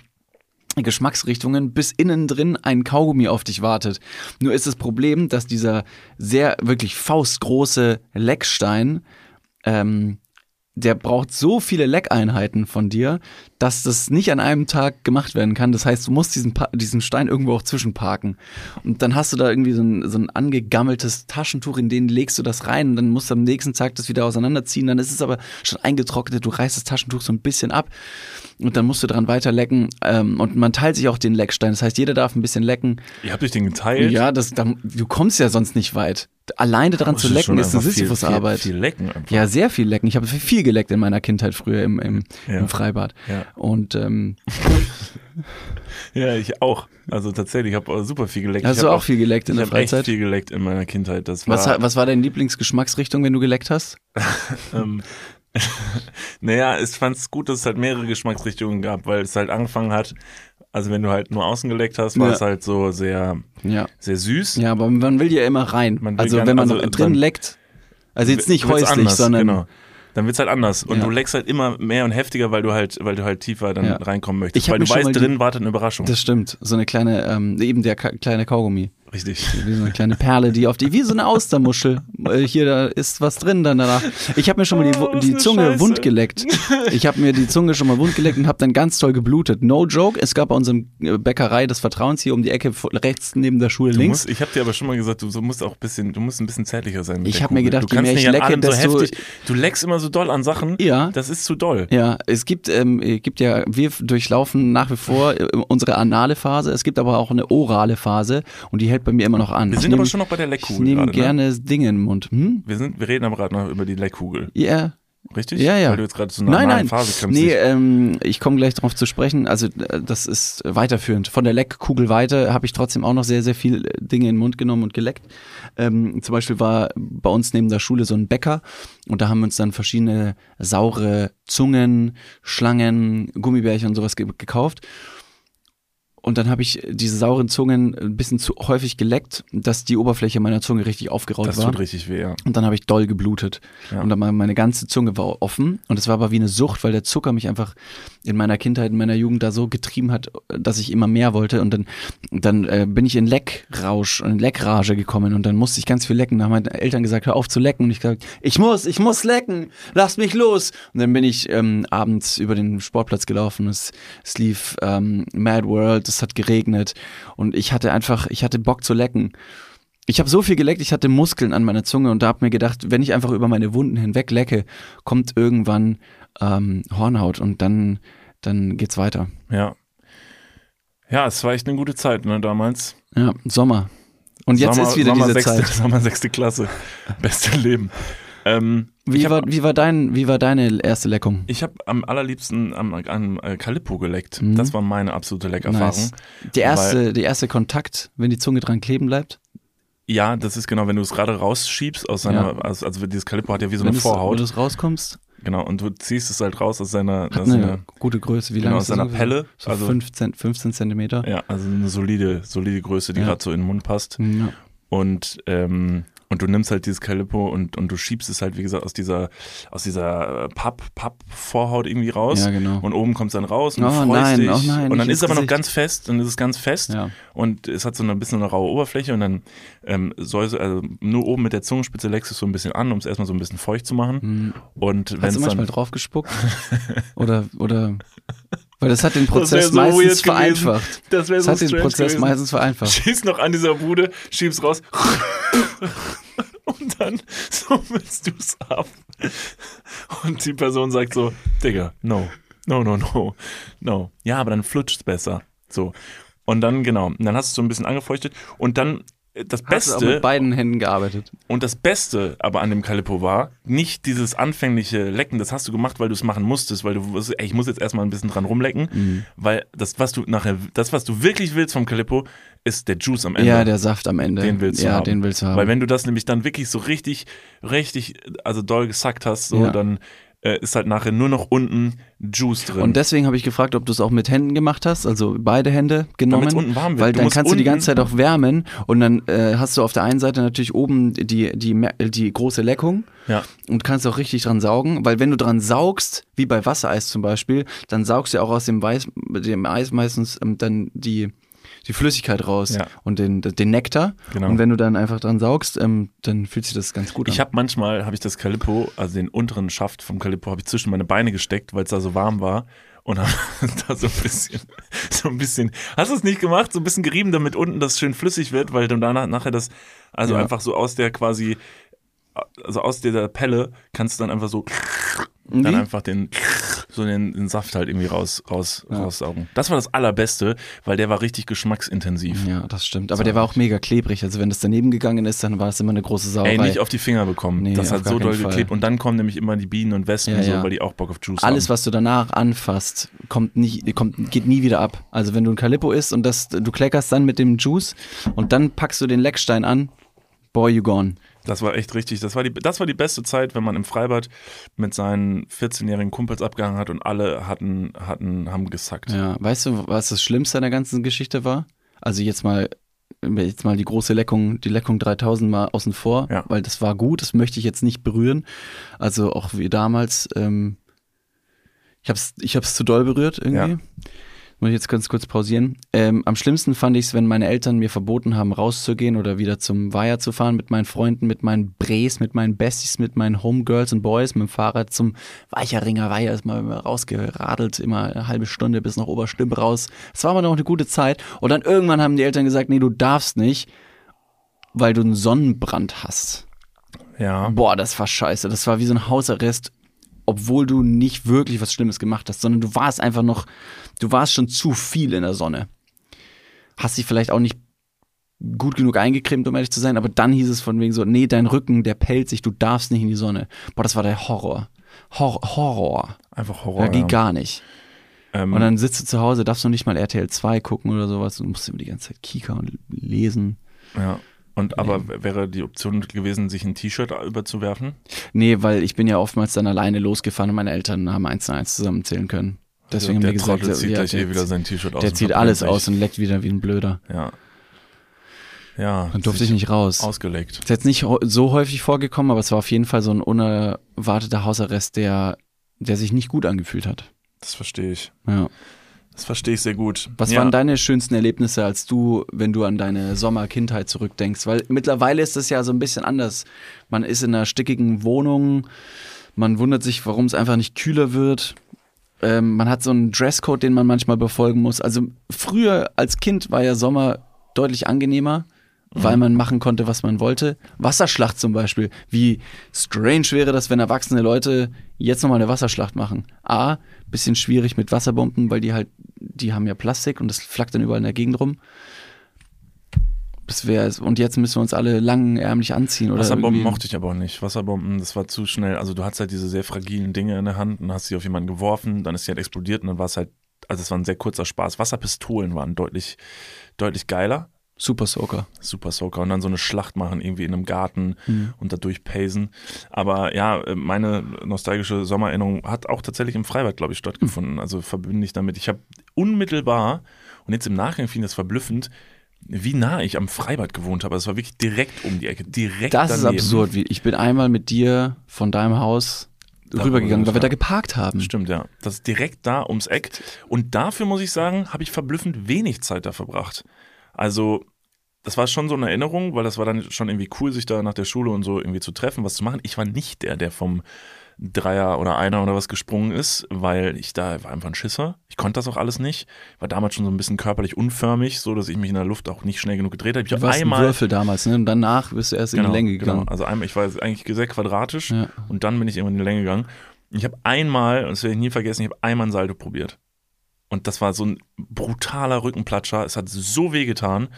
Geschmacksrichtungen, bis innen drin ein Kaugummi auf dich wartet. Nur ist das Problem, dass dieser sehr wirklich faustgroße Leckstein, ähm, der braucht so viele Leckeinheiten von dir, dass das nicht an einem Tag gemacht werden kann. Das heißt, du musst diesen, Pa- diesen Stein irgendwo auch zwischenparken. Und dann hast du da irgendwie so ein, so ein angegammeltes Taschentuch, in den legst du das rein und dann musst du am nächsten Tag das wieder auseinanderziehen. Dann ist es aber schon eingetrocknet, du reißt das Taschentuch so ein bisschen ab und dann musst du dran weiter lecken. Ähm, und man teilt sich auch den Leckstein. Das heißt, jeder darf ein bisschen lecken. Ihr habt euch den geteilt? Ja, das, da, du kommst ja sonst nicht weit. Alleine dran zu lecken ist eine Sisyphus-Arbeit. Viel, viel lecken einfach. Ja, sehr viel lecken. Ich habe viel geleckt in meiner Kindheit früher im, im, Ja. im Freibad. Ja. Und ähm, Ja, ich auch. Also tatsächlich, ich habe super viel geleckt. hast ich du hab auch viel geleckt in der habe echt Freizeit? viel geleckt in meiner Kindheit. Das war, Was, was war deine Lieblingsgeschmacksrichtung, wenn du geleckt hast? ähm, naja, ich fand es gut, dass es halt mehrere Geschmacksrichtungen gab, weil es halt angefangen hat, also wenn du halt nur außen geleckt hast, war Ja. es halt so sehr, Ja. sehr süß. Ja, aber man will ja immer rein. Also gern- wenn man also drin leckt, also jetzt nicht häuslich, anders, sondern Genau. Dann wird's halt anders. Und Ja. du leckst halt immer mehr und heftiger, weil du halt, weil du halt tiefer dann reinkommen möchtest. Ich weil du weißt, die- drin wartet eine Überraschung. das stimmt. So eine kleine, ähm, eben der Ka kleine Kaugummi. Richtig. Wie so eine kleine Perle, die auf die, wie so eine Austermuschel. Äh, Hier, da ist was drin dann danach. Ich habe mir schon mal die, Oh, die Zunge Scheiße. wund geleckt. Ich habe mir die Zunge schon mal wund geleckt und habe dann ganz toll geblutet. No joke, es gab bei unserem äh, Bäckerei des Vertrauens hier um die Ecke rechts neben der Schule Du links. musst, ich habe dir aber schon mal gesagt, du so musst auch ein bisschen, du musst ein bisschen zärtlicher sein. Ich der hab mir gedacht, du je mehr ich lecke, so desto- heftig. Du leckst immer so doll an Sachen. Ja. Das ist zu doll. Ja, es gibt, ähm, es gibt ja, wir durchlaufen nach wie vor äh, unsere anale Phase. Es gibt aber auch eine orale Phase und die hält bei mir immer noch an. Wir Ich sind nehm- aber schon noch bei der Ich Leckkugel nehme gerade. Ne? gerne Dinge in den Mund. Hm? Wir, sind, wir reden aber gerade noch über die Leckkugel. Ja, Richtig? Ja, ja. Weil du jetzt gerade so eine nein, nein. Phase kämpfst. Nee, ähm, ich komme gleich darauf zu sprechen. Also äh, das ist weiterführend. Von der Leckkugel weiter habe ich trotzdem auch noch sehr, sehr viel äh, Dinge in den Mund genommen und geleckt. Ähm, zum Beispiel war bei uns neben der Schule so ein Bäcker und da haben wir uns dann verschiedene saure Zungen, Schlangen, Gummibärchen und sowas ge gekauft. Und dann habe ich diese sauren Zungen ein bisschen zu häufig geleckt, dass die Oberfläche meiner Zunge richtig aufgerollt das war. tut richtig weh, ja. Und dann habe ich doll geblutet. Ja. Und dann war meine ganze Zunge war offen. Und es war aber wie eine Sucht, weil der Zucker mich einfach in meiner Kindheit, in meiner Jugend da so getrieben hat, dass ich immer mehr wollte. Und dann, dann äh, bin ich in Leckrausch, in Leckrage gekommen. Und dann musste ich ganz viel lecken. Da haben meine Eltern gesagt, hör auf zu lecken. Und ich gesagt, ich muss, ich muss lecken. Lass mich los. Und dann bin ich ähm, abends über den Sportplatz gelaufen. Es, es lief ähm, Mad World, es hat geregnet. Und ich hatte einfach, ich hatte Bock zu lecken. Ich habe so viel geleckt, ich hatte Muskeln an meiner Zunge und da habe mir gedacht, wenn ich einfach über meine Wunden hinweg lecke, kommt irgendwann ähm, Hornhaut und dann, dann geht's weiter. Ja. Ja, es war echt eine gute Zeit, ne, damals. Ja, Sommer. Und jetzt Sommer, ist wieder Sommer diese sechste, Zeit. Sommer sechste Klasse. Beste Leben. Ähm, Wie ich war, habe wie, war dein, wie war deine erste Leckung? ich hab am allerliebsten am, am äh, Calippo geleckt. Mhm. Das war meine absolute Leckerfahrung. Nice. Der erste, der erste Kontakt, wenn die Zunge dran kleben bleibt? Ja, das ist genau, wenn du es gerade rausschiebst aus seiner, Ja. also, also dieses Calippo hat ja wie so wenn eine du's- Wenn Vorhaut. du rauskommst, Genau, und du ziehst es halt raus aus seiner, aus eine seiner gute Größe. Wie genau, lang aus seiner? Pelle. So also 15, 15 Zentimeter. ja, also eine solide, solide Größe, die Ja. gerade so in den Mund passt. Ja. Und ähm, und du nimmst halt dieses Calippo und, und du schiebst es halt, wie gesagt, aus dieser, aus dieser äh, Papp, Papp-Vorhaut irgendwie raus. Ja, genau. Und oben kommt es dann raus und Oh du freust nein, dich. oh nein, und dann ist es aber ins noch Gesicht. ganz fest, dann ist es ganz fest. Ja. Und es hat so ein bisschen eine raue Oberfläche und dann ähm, soll es, also nur oben mit der Zungenspitze leckst du es so ein bisschen an, um es erstmal so ein bisschen feucht zu machen. Hm. Und wenn Hast es du manchmal dann. drauf gespuckt? oder, oder, weil das hat den Prozess so meistens vereinfacht. Das wäre Das so hat den Prozess gewesen. meistens vereinfacht. Schieß noch an dieser Bude, schieb's raus. Dann so willst du's ab. Und die Person sagt so, Digga, no, no, no, no, no. Ja, aber dann flutscht's besser. So. Und dann, genau, dann hast du es so ein bisschen angefeuchtet und dann das Hast du auch Beste mit beiden Händen gearbeitet. und das Beste aber an dem Calippo war, nicht dieses anfängliche Lecken, das hast du gemacht, weil du es machen musstest, weil du ey, ich muss jetzt erstmal ein bisschen dran rumlecken, Mhm. weil das, was du nachher, das, was du wirklich willst vom Calippo, ist der Juice am Ende. Ja, der Saft am Ende. Den willst du ja, haben. den willst du haben. Weil wenn du das nämlich dann wirklich so richtig, richtig, also doll gesackt hast, so, Ja. dann äh, ist halt nachher nur noch unten Juice drin. Und deswegen habe ich gefragt, ob du es auch mit Händen gemacht hast, also beide Hände genommen. Damit's unten warm wird. Weil Du dann kannst du die ganze Zeit auch wärmen und dann äh, hast du auf der einen Seite natürlich oben die, die, die große Leckung ja. und kannst auch richtig dran saugen, weil wenn du dran saugst, wie bei Wassereis zum Beispiel, dann saugst du auch aus dem, Weiß, dem Eis meistens ähm, dann die, die Flüssigkeit raus Ja. und den, den Nektar. Genau. Und wenn du dann einfach dran saugst, ähm, dann fühlt sich das ganz gut an. Ich habe manchmal, habe ich das Calippo, also den unteren Schaft vom Calippo, habe ich zwischen meine Beine gesteckt, weil es da so warm war. Und habe da so ein bisschen, so ein bisschen, hast du es nicht gemacht? So ein bisschen gerieben, damit unten das schön flüssig wird, weil dann danach, nachher das, also Ja. einfach so aus der quasi, also aus dieser Pelle kannst du dann einfach so, Wie? dann einfach den, so den, den Saft halt irgendwie raus, raus, raussaugen. Das war das Allerbeste, weil der war richtig geschmacksintensiv. ja, das stimmt. Aber der war auch mega klebrig. Also wenn das daneben gegangen ist, dann war es immer eine große Sauerei. Ey, nicht auf die Finger bekommen. Nee, das hat so doll Fall. geklebt. Und dann kommen nämlich immer die Bienen und Wespen, Ja, so, ja. weil die auch Bock auf Juice Alles, haben. was du danach anfasst, kommt nicht, kommt, geht nie wieder ab. Also wenn du ein Calippo isst und das, du kleckerst dann mit dem Juice und dann packst du den Leckstein an, boy, you gone. Das war echt richtig. Das war, die, das war die beste Zeit, wenn man im Freibad mit seinen 14-jährigen Kumpels abgehangen hat und alle hatten, hatten, haben gesackt. Ja, weißt du, was das Schlimmste an der ganzen Geschichte war? Also jetzt mal, jetzt mal die große Leckung, die Leckung 3000 mal außen vor, Ja. weil das war gut, das möchte ich jetzt nicht berühren. Also auch wie damals, ähm, ich hab's, ich hab's zu doll berührt irgendwie. Ja. Muss ich jetzt ganz kurz pausieren. Ähm, am schlimmsten fand ich es, wenn meine Eltern mir verboten haben, rauszugehen oder wieder zum Weiher zu fahren mit meinen Freunden, mit meinen Bres, mit meinen Besties, mit meinen Homegirls und Boys, mit dem Fahrrad zum Weicheringer Weiher, ist mal rausgeradelt, immer eine halbe Stunde bis nach Oberstimm raus. Es war aber noch eine gute Zeit. Und dann irgendwann haben die Eltern gesagt, nee, du darfst nicht, weil du einen Sonnenbrand hast. Ja. Boah, das war scheiße. Das war wie so ein Hausarrest, obwohl du nicht wirklich was Schlimmes gemacht hast, sondern du warst einfach noch, du warst schon zu viel in der Sonne. Hast dich vielleicht auch nicht gut genug eingecremt, um ehrlich zu sein, aber dann hieß es von wegen so, nee, dein Rücken, der pellt sich, du darfst nicht in die Sonne. Boah, das war der Horror. Hor Horror. Einfach Horror. Ja, geht ja. gar nicht. Ähm, Und dann sitzt du zu Hause, darfst du nicht mal RTL 2 gucken oder sowas, du musst immer die ganze Zeit kicker und lesen. ja. Und aber wäre die Option gewesen, sich ein T-Shirt überzuwerfen? Nee, weil ich bin ja oftmals dann alleine losgefahren und meine Eltern haben eins zu eins zusammenzählen können. Deswegen der haben die gesagt, Trottel zieht ja, gleich der, eh wieder sein T-Shirt aus. der zieht alles aus und leckt wieder wie ein Blöder. Ja. Ja. Dann durfte ich sich nicht raus. Ausgelegt. Ist jetzt nicht so häufig vorgekommen, aber es war auf jeden Fall so ein unerwarteter Hausarrest, der, der sich nicht gut angefühlt hat. Das verstehe ich. Ja. Das verstehe ich sehr gut. Was ja. waren deine schönsten Erlebnisse, als du, wenn du an deine Sommerkindheit zurückdenkst? Weil mittlerweile ist das ja so ein bisschen anders. Man ist in einer stickigen Wohnung, man wundert sich, warum es einfach nicht kühler wird. Ähm, man hat so einen Dresscode, den man manchmal befolgen muss. Also früher als Kind war ja Sommer deutlich angenehmer, weil man machen konnte, was man wollte. Wasserschlacht zum Beispiel. Wie strange wäre das, wenn erwachsene Leute jetzt nochmal eine Wasserschlacht machen. A, bisschen schwierig mit Wasserbomben, weil die halt, die haben ja Plastik und das flackt dann überall in der Gegend rum. Das wäre und jetzt müssen wir uns alle langärmlich anziehen oder Wasserbomben irgendwie- mochte ich aber auch nicht. Wasserbomben, das war zu schnell. Also du hattest halt diese sehr fragilen Dinge in der Hand und hast sie auf jemanden geworfen, dann ist sie halt explodiert und dann war es halt, also es war ein sehr kurzer Spaß. Wasserpistolen waren deutlich, deutlich geiler. Super Soaker. Super Soaker und dann so eine Schlacht machen irgendwie in einem Garten Mhm. und da durchpacen. Aber ja, meine nostalgische Sommererinnerung hat auch tatsächlich im Freibad, glaube ich, stattgefunden. Also verbinde ich damit. Ich habe unmittelbar, und jetzt im Nachgang finde ich das verblüffend, wie nah ich am Freibad gewohnt habe. Es war wirklich direkt um die Ecke, direkt Das ist daneben. absurd. Wie- Ich bin einmal mit dir von deinem Haus rübergegangen, weil wir da geparkt haben. Stimmt, ja. Das ist direkt da ums Eck. Und dafür muss ich sagen, habe ich verblüffend wenig Zeit da verbracht. Also, das war schon so eine Erinnerung, weil das war dann schon irgendwie cool, sich da nach der Schule und so irgendwie zu treffen, was zu machen. Ich war nicht der, der vom Dreier oder Einer oder was gesprungen ist, weil ich da war einfach ein Schisser. Ich konnte das auch alles nicht. War damals schon so ein bisschen körperlich unförmig, so dass ich mich in der Luft auch nicht schnell genug gedreht habe. Ich Du habe warst ein einmal Würfel damals, ne? Und danach bist du erst in die Länge gegangen. Genau. Also einmal, ich war eigentlich sehr quadratisch Ja. und dann bin ich irgendwann in die Länge gegangen. Ich habe einmal, und das werde ich nie vergessen, ich habe einmal ein Salto probiert. Und das war so ein brutaler Rückenplatscher. Es hat so weh getan.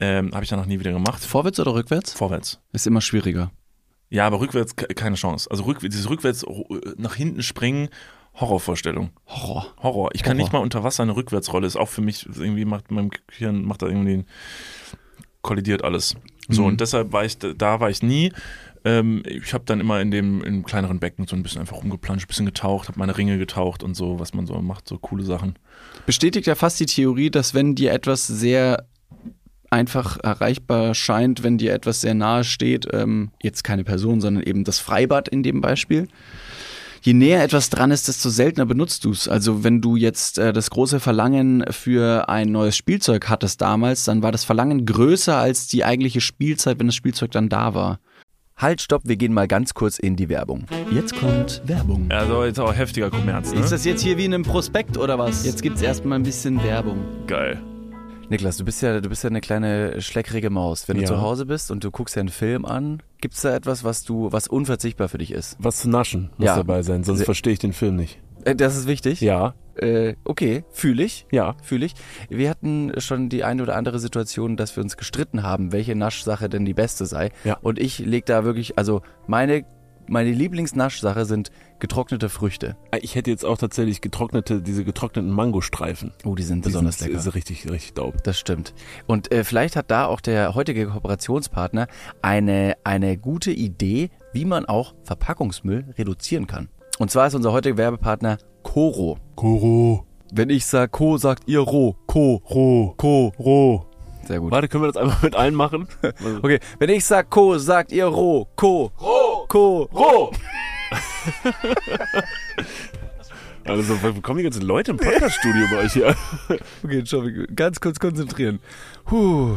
Ähm, Habe ich dann noch nie wieder gemacht. Vorwärts oder rückwärts? Vorwärts. Ist immer schwieriger. Ja, aber rückwärts ke- keine Chance. Also rück, dieses rückwärts nach hinten springen, Horrorvorstellung. Horror. Horror. Ich kann Horror. nicht mal unter Wasser eine Rückwärtsrolle. Ist auch für mich irgendwie macht meinem Gehirn macht da irgendwie kollidiert alles. So Mhm. und deshalb war ich da war ich nie. Ähm, ich habe dann immer in dem im kleineren Becken so ein bisschen einfach rumgeplanscht, ein bisschen getaucht, habe meine Ringe getaucht und so, was man so macht, so coole Sachen. Bestätigt ja fast die Theorie, dass wenn dir etwas sehr einfach erreichbar scheint, wenn dir etwas sehr nahe steht, ähm, jetzt keine Person, sondern eben das Freibad in dem Beispiel, je näher etwas dran ist, desto seltener benutzt du es. Also wenn du jetzt äh, das große Verlangen für ein neues Spielzeug hattest damals, dann war das Verlangen größer als die eigentliche Spielzeit, wenn das Spielzeug dann da war. Halt, stopp, wir gehen mal ganz kurz in die Werbung. Jetzt kommt Werbung. Also jetzt auch heftiger Kommerz, ne? Ist das jetzt hier wie in einem Prospekt oder was? Jetzt gibt's erstmal ein bisschen Werbung. geil. Niklas, du bist ja, du bist ja eine kleine schleckrige Maus. Wenn du Ja. zu Hause bist und du guckst dir einen Film an, gibt's da etwas, was du, was unverzichtbar für dich ist? Was zu naschen muss Ja. dabei sein, sonst verstehe ich den Film nicht. Äh, das ist wichtig. Ja, Äh, okay, fühle ich. ja. Fühle ich. Wir hatten schon die eine oder andere Situation, dass wir uns gestritten haben, welche Naschsache denn die beste sei. Ja. Und ich leg da wirklich, also meine, meine Lieblingsnaschsache sind getrocknete Früchte. Ich hätte jetzt auch tatsächlich getrocknete, diese getrockneten Mangostreifen. Oh, die sind Die besonders sind, lecker. Ist richtig, richtig dope. Das stimmt. Und äh, vielleicht hat da auch der heutige Kooperationspartner eine, eine gute Idee, wie man auch Verpackungsmüll reduzieren kann. Und zwar ist unser heutiger Werbepartner Coro. Koro, Wenn ich sag Co, sagt ihr Ro. Co. Ro, Co. Ro. Sehr gut. Warte, können wir das einfach mit allen machen? Okay, wenn ich sag Co, sagt ihr Ro. Co. Ro. Co. Ro! Also, wo kommen die ganzen Leute im Podcaststudio bei euch hier? Okay, schau, ganz kurz konzentrieren. Puh.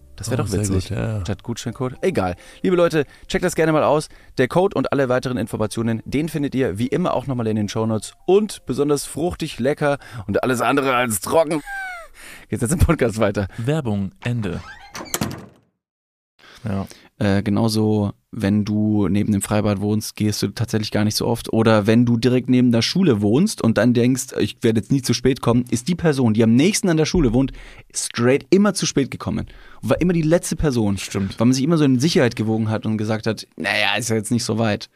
Das wäre Oh, doch witzig. gut, ja. Statt Gutscheincode. Egal. Liebe Leute, checkt das gerne mal aus. Der Code und alle weiteren Informationen, den findet ihr wie immer auch nochmal in den Shownotes. Und besonders fruchtig, lecker und alles andere als trocken. Geht's jetzt im Podcast weiter. Werbung, Ende. Ja. Äh, genauso, wenn du neben dem Freibad wohnst, gehst du tatsächlich gar nicht so oft. Oder wenn du direkt neben der Schule wohnst und dann denkst, ich werde jetzt nie zu spät kommen, ist die Person, die am nächsten an der Schule wohnt, straight immer zu spät gekommen. Und war immer die letzte Person. Stimmt. Weil man sich immer so in Sicherheit gewogen hat und gesagt hat, naja, ist ja jetzt nicht so weit.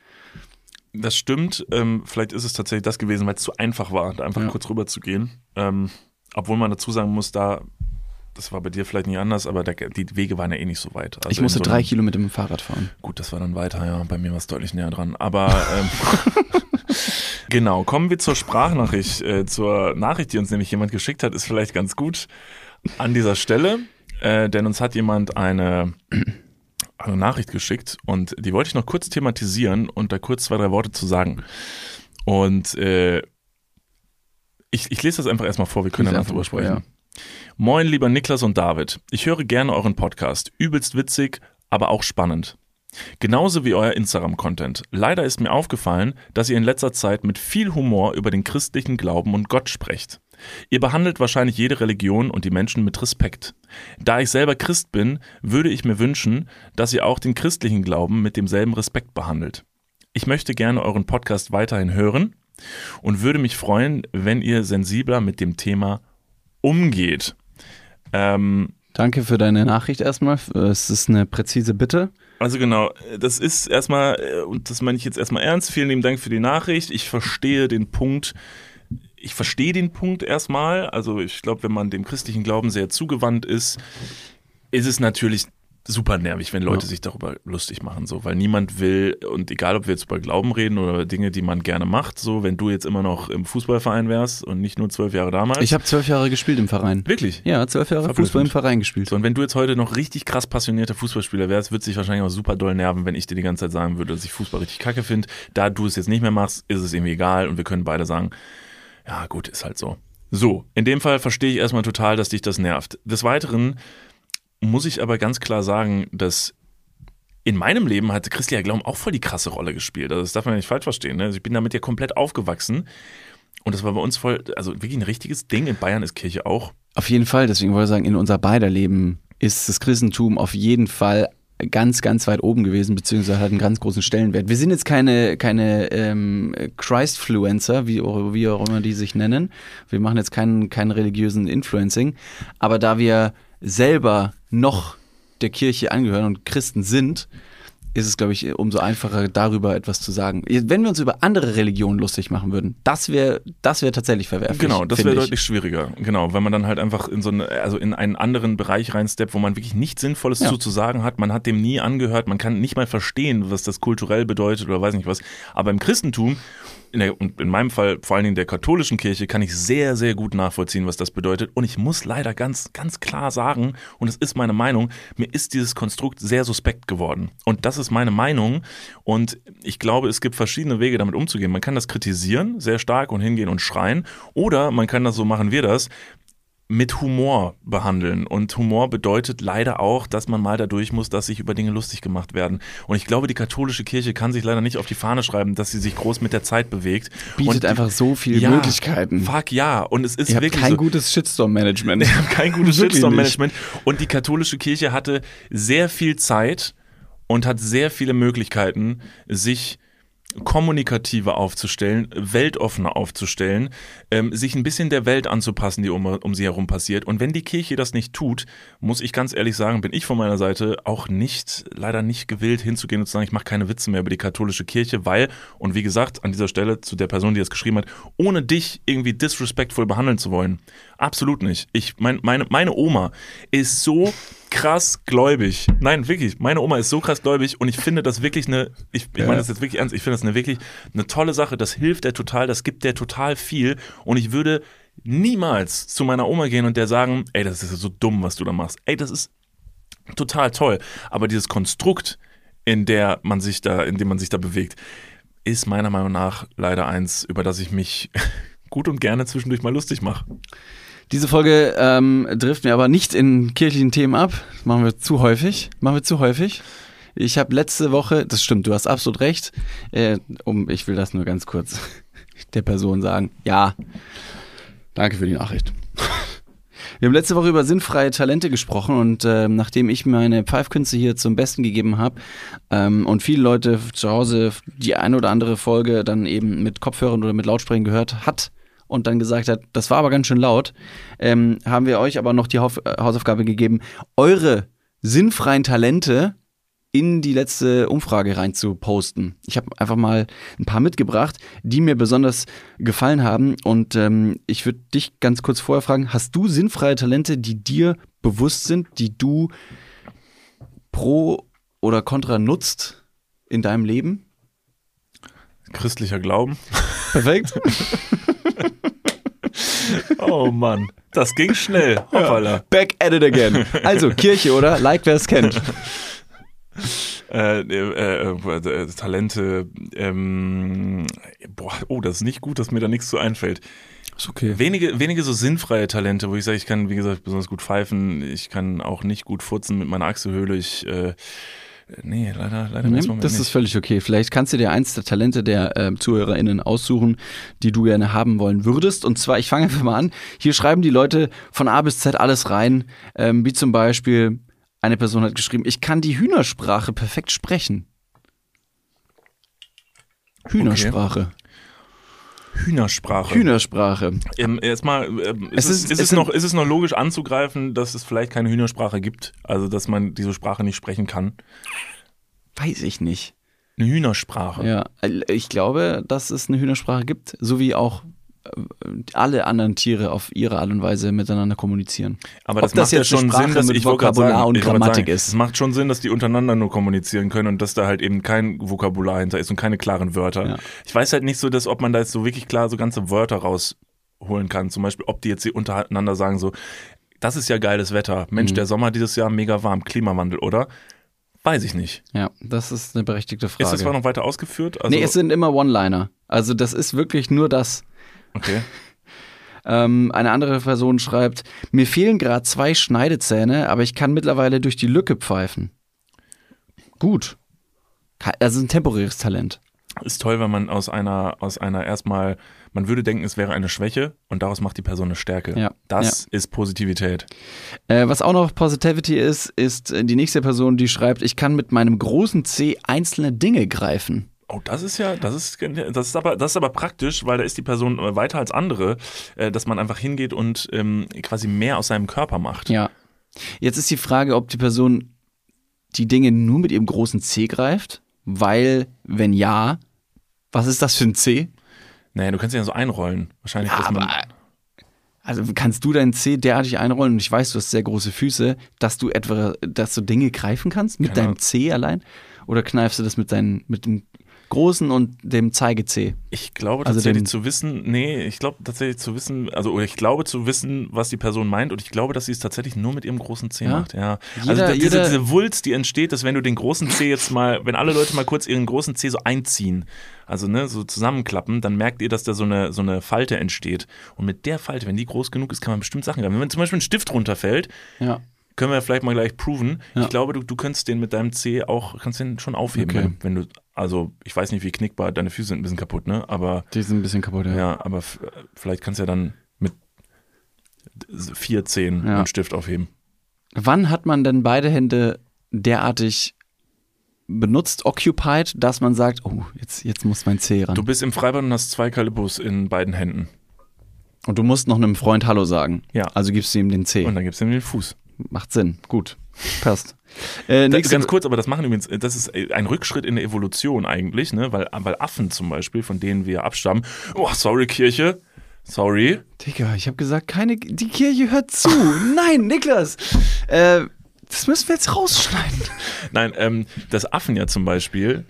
Das stimmt. Ähm, vielleicht ist es tatsächlich das gewesen, weil es zu einfach war, da einfach Ja. kurz rüber zu gehen. Ähm, obwohl man dazu sagen muss, da, das war bei dir vielleicht nicht anders, aber der, die Wege waren ja eh nicht so weit. Also ich musste so drei Kilometer mit dem Fahrrad fahren. Gut, das war dann weiter, ja. Bei mir war es deutlich näher dran. Aber ähm, genau, kommen wir zur Sprachnachricht. Äh, zur Nachricht, die uns nämlich jemand geschickt hat, ist vielleicht ganz gut an dieser Stelle. Äh, denn uns hat jemand eine, eine Nachricht geschickt und die wollte ich noch kurz thematisieren und da kurz zwei, drei Worte zu sagen. Und äh, ich, ich lese das einfach erstmal vor, wir können danach einfach drüber sprechen. Moin, lieber Niklas und David. Ich höre gerne euren Podcast. Übelst witzig, aber auch spannend. Genauso wie euer Instagram-Content. Leider ist mir aufgefallen, dass ihr in letzter Zeit mit viel Humor über den christlichen Glauben und Gott sprecht. Ihr behandelt wahrscheinlich jede Religion und die Menschen mit Respekt. Da ich selber Christ bin, würde ich mir wünschen, dass ihr auch den christlichen Glauben mit demselben Respekt behandelt. Ich möchte gerne euren Podcast weiterhin hören und würde mich freuen, wenn ihr sensibler mit dem Thema umgeht. Ähm, Danke für deine Nachricht erstmal. Es ist eine präzise Bitte. Also genau, das ist erstmal, äh, und das meine ich jetzt erstmal ernst, vielen lieben Dank für die Nachricht. Ich verstehe den Punkt, ich verstehe den Punkt erstmal. Also ich glaube, wenn man dem christlichen Glauben sehr zugewandt ist, ist es natürlich super nervig, wenn Leute Ja. sich darüber lustig machen, so, weil niemand will, und egal ob wir jetzt über Glauben reden oder Dinge, die man gerne macht, so, wenn du jetzt immer noch im Fußballverein wärst und nicht nur zwölf Jahre damals. Ich habe zwölf Jahre gespielt im Verein. wirklich. Ja, zwölf Jahre Verblüffend. Fußball im Verein gespielt. So, und wenn du jetzt heute noch richtig krass passionierter Fußballspieler wärst, würde sich wahrscheinlich auch super doll nerven, wenn ich dir die ganze Zeit sagen würde, dass ich Fußball richtig kacke finde. Da du es jetzt nicht mehr machst, ist es irgendwie egal und wir können beide sagen, ja gut, ist halt so. So, in dem Fall verstehe ich erstmal total, dass dich das nervt. Des Weiteren muss ich aber ganz klar sagen, dass in meinem Leben hat christlicher Glauben auch voll die krasse Rolle gespielt. Also das darf man nicht falsch verstehen. Ne? Also ich bin damit ja komplett aufgewachsen. Und das war bei uns voll, also wirklich ein richtiges Ding. In Bayern ist Kirche auch. Auf jeden Fall, deswegen wollte ich sagen, in unser beider Leben ist das Christentum auf jeden Fall ganz, ganz weit oben gewesen, beziehungsweise hat einen ganz großen Stellenwert. Wir sind jetzt keine, keine ähm, Christfluencer, wie, wie auch immer die sich nennen. Wir machen jetzt keinen, keinen religiösen Influencing. Aber da wir selber noch der Kirche angehören und Christen sind, ist es, glaube ich, umso einfacher, darüber etwas zu sagen. Wenn wir uns über andere Religionen lustig machen würden, das wäre das wär tatsächlich verwerflich. Genau, das wäre ich. deutlich schwieriger. Genau, weil man dann halt einfach in so eine, also in einen anderen Bereich reinsteppt, wo man wirklich nichts Sinnvolles Ja. zu, zu sagen hat. Man hat dem nie angehört, man kann nicht mal verstehen, was das kulturell bedeutet oder weiß nicht was. Aber im Christentum, in der, in meinem Fall vor allen Dingen der katholischen Kirche, kann ich sehr, sehr gut nachvollziehen, was das bedeutet. Und ich muss leider ganz, ganz klar sagen, und es ist meine Meinung, mir ist dieses Konstrukt sehr suspekt geworden. Und das ist meine Meinung. Und ich glaube, es gibt verschiedene Wege, damit umzugehen. Man kann das kritisieren, sehr stark und hingehen und schreien. Oder man kann das so machen wir das, mit Humor behandeln. Und Humor bedeutet leider auch, dass man mal dadurch muss, dass sich über Dinge lustig gemacht werden. Und ich glaube, die katholische Kirche kann sich leider nicht auf die Fahne schreiben, dass sie sich groß mit der Zeit bewegt. Bietet und einfach so viele ja, Möglichkeiten. Fuck ja. Und es ist Ihr habt wirklich kein so, gutes Shitstorm-Management. wir haben kein gutes Shitstorm-Management. Und die katholische Kirche hatte sehr viel Zeit und hat sehr viele Möglichkeiten, sich kommunikativer aufzustellen, weltoffener aufzustellen, ähm, sich ein bisschen der Welt anzupassen, die um, um sie herum passiert. Und wenn die Kirche das nicht tut, muss ich ganz ehrlich sagen, bin ich von meiner Seite auch nicht, leider nicht gewillt hinzugehen und zu sagen, ich mache keine Witze mehr über die katholische Kirche, weil, und wie gesagt, an dieser Stelle zu der Person, die das geschrieben hat, ohne dich irgendwie disrespectful behandeln zu wollen. Absolut nicht. Ich, mein, meine, meine Oma ist so krass gläubig. Nein, wirklich. Meine Oma ist so krass gläubig und ich finde das wirklich eine, ich, ich meine das jetzt wirklich ernst, ich finde das eine wirklich eine tolle Sache. Das hilft der total, das gibt der total viel und ich würde niemals zu meiner Oma gehen und der sagen, ey, das ist ja so dumm, was du da machst. Ey, das ist total toll. Aber dieses Konstrukt, in der man sich da, in dem man sich da bewegt, ist meiner Meinung nach leider eins, über das ich mich gut und gerne zwischendurch mal lustig mache. Diese Folge ähm, driften wir aber nicht in kirchlichen Themen ab. Das machen wir zu häufig. Machen wir zu häufig. Ich habe letzte Woche, das stimmt, du hast absolut recht. Äh, um, ich will das nur ganz kurz der Person sagen. Ja, danke für die Nachricht. Wir haben letzte Woche über sinnfreie Talente gesprochen und ähm, nachdem ich meine Pfeifkünste hier zum Besten gegeben habe ähm, und viele Leute zu Hause die eine oder andere Folge dann eben mit Kopfhörern oder mit Lautsprechern gehört hat und dann gesagt hat, das war aber ganz schön laut, ähm, haben wir euch aber noch die äh, Hausaufgabe gegeben, eure sinnfreien Talente in die letzte Umfrage rein zu posten. Ich habe einfach mal ein paar mitgebracht, die mir besonders gefallen haben. Und ähm, ich würde dich ganz kurz vorher fragen, hast du sinnfreie Talente, die dir bewusst sind, die du pro oder contra nutzt in deinem Leben? Christlicher Glauben. Perfekt. Oh Mann, das ging schnell. Hoppala. Back at it again. Also, Kirche, oder? Like, wer es kennt. Äh, äh, äh, äh, Talente, ähm, boah, oh, das ist nicht gut, dass mir da nichts zu einfällt. Ist okay. Wenige, wenige so sinnfreie Talente, wo ich sage, ich kann, wie gesagt, besonders gut pfeifen, ich kann auch nicht gut furzen mit meiner Achselhöhle, ich Äh, Nee, leider, leider ersten Moment das nicht. ist völlig okay. Vielleicht kannst du dir eins der Talente der äh, ZuhörerInnen aussuchen, die du gerne haben wollen würdest. Und zwar, ich fange einfach mal an. Hier schreiben die Leute von A bis Z alles rein. Ähm, wie zum Beispiel, eine Person hat geschrieben, ich kann die Hühnersprache perfekt sprechen. Hühnersprache. Hühnersprache. Hühnersprache. Ähm, erstmal, ähm, Es ist, es, ist- ist, es noch, ist es noch logisch anzugreifen, dass es vielleicht keine Hühnersprache gibt? Also, dass man diese Sprache nicht sprechen kann? Weiß ich nicht. Eine Hühnersprache. Ja, ich glaube, dass es eine Hühnersprache gibt, so wie auch alle anderen Tiere auf ihre Art und Weise miteinander kommunizieren. Aber Ob das, das macht ja jetzt eine schon Sinn, dass ich Vokabular sagen, und ich Grammatik sagen, ist. Es macht schon Sinn, dass die untereinander nur kommunizieren können und dass da halt eben kein Vokabular hinter ist und keine klaren Wörter. Ja. Ich weiß halt nicht so, dass ob man da jetzt so wirklich klar so ganze Wörter rausholen kann. Zum Beispiel, ob die jetzt hier untereinander sagen so, das ist ja geiles Wetter. Mensch, Mhm. der Sommer dieses Jahr mega warm, Klimawandel, oder? Weiß ich nicht. Ja, das ist eine berechtigte Frage. Ist das zwar noch weiter ausgeführt? Also, nee, es sind immer One-Liner. Also das ist wirklich nur das. Okay. Ähm, eine andere Person schreibt, mir fehlen gerade zwei Schneidezähne, aber ich kann mittlerweile durch die Lücke pfeifen. Gut. Das ist ein temporäres Talent. Ist toll, wenn man aus einer, aus einer erstmal, man würde denken, es wäre eine Schwäche und daraus macht die Person eine Stärke. Ja. Das ist Positivität. Äh, was auch noch Positivity ist, ist die nächste Person, die schreibt, ich kann mit meinem großen C einzelne Dinge greifen. Oh, das ist ja, das ist, das ist aber, das ist aber praktisch, weil da ist die Person äh, weiter als andere, äh, dass man einfach hingeht und ähm, quasi mehr aus seinem Körper macht. Ja. Jetzt ist die Frage, ob die Person die Dinge nur mit ihrem großen C greift, weil, wenn ja, was ist das für ein C? Naja, du kannst ja so einrollen. Wahrscheinlich, Ja, dass man. aber- Also kannst du deinen C derartig einrollen und ich weiß, du hast sehr große Füße, dass du etwa, dass du Dinge greifen kannst mit Keine deinem. C allein? Oder kneifst du das mit deinen, mit dem großen und dem Zeige-C? Ich glaube Also tatsächlich dem- zu wissen, nee, ich glaube tatsächlich zu wissen, also oder ich glaube zu wissen, was die Person meint und ich glaube, dass sie es tatsächlich nur mit ihrem großen C Ja? macht. Ja. Jeder- also da- diese, diese Wulst, die entsteht, dass wenn du den großen C jetzt mal, wenn alle Leute mal kurz ihren großen C so einziehen, also ne, so zusammenklappen, dann merkt ihr, dass da so eine, so eine Falte entsteht. Und mit der Falte, wenn die groß genug ist, kann man bestimmt Sachen greifen. Wenn zum Beispiel ein Stift runterfällt, Ja. können wir vielleicht mal gleich proven. Ja. Ich glaube, du, du könntest den mit deinem C auch, kannst den schon aufheben, Okay. wenn, wenn du, also ich weiß nicht, wie knickbar, deine Füße sind ein bisschen kaputt, ne? Aber Die sind ein bisschen kaputt, ja. ja, aber vielleicht kannst du ja dann mit vier Zehen Ja. einen Stift aufheben. Wann hat man denn beide Hände derartig benutzt, occupied, dass man sagt, oh, jetzt, jetzt muss mein C ran. Du bist im Freibad und hast zwei Kalibus in beiden Händen. und du musst noch einem Freund Hallo sagen. Ja. Also gibst du ihm den C. Und dann gibst du ihm den Fuß. Macht Sinn. Gut. Passt. Äh, ganz kurz, aber das machen übrigens, das ist ein Rückschritt in der Evolution eigentlich, ne? Weil, weil Affen zum Beispiel, von denen wir abstammen, oh, sorry, Kirche, sorry. Digga, ich habe gesagt, keine, die Kirche hört zu. Nein, Niklas. Äh, das müssen wir jetzt rausschneiden. Nein, ähm, dass Affen ja zum Beispiel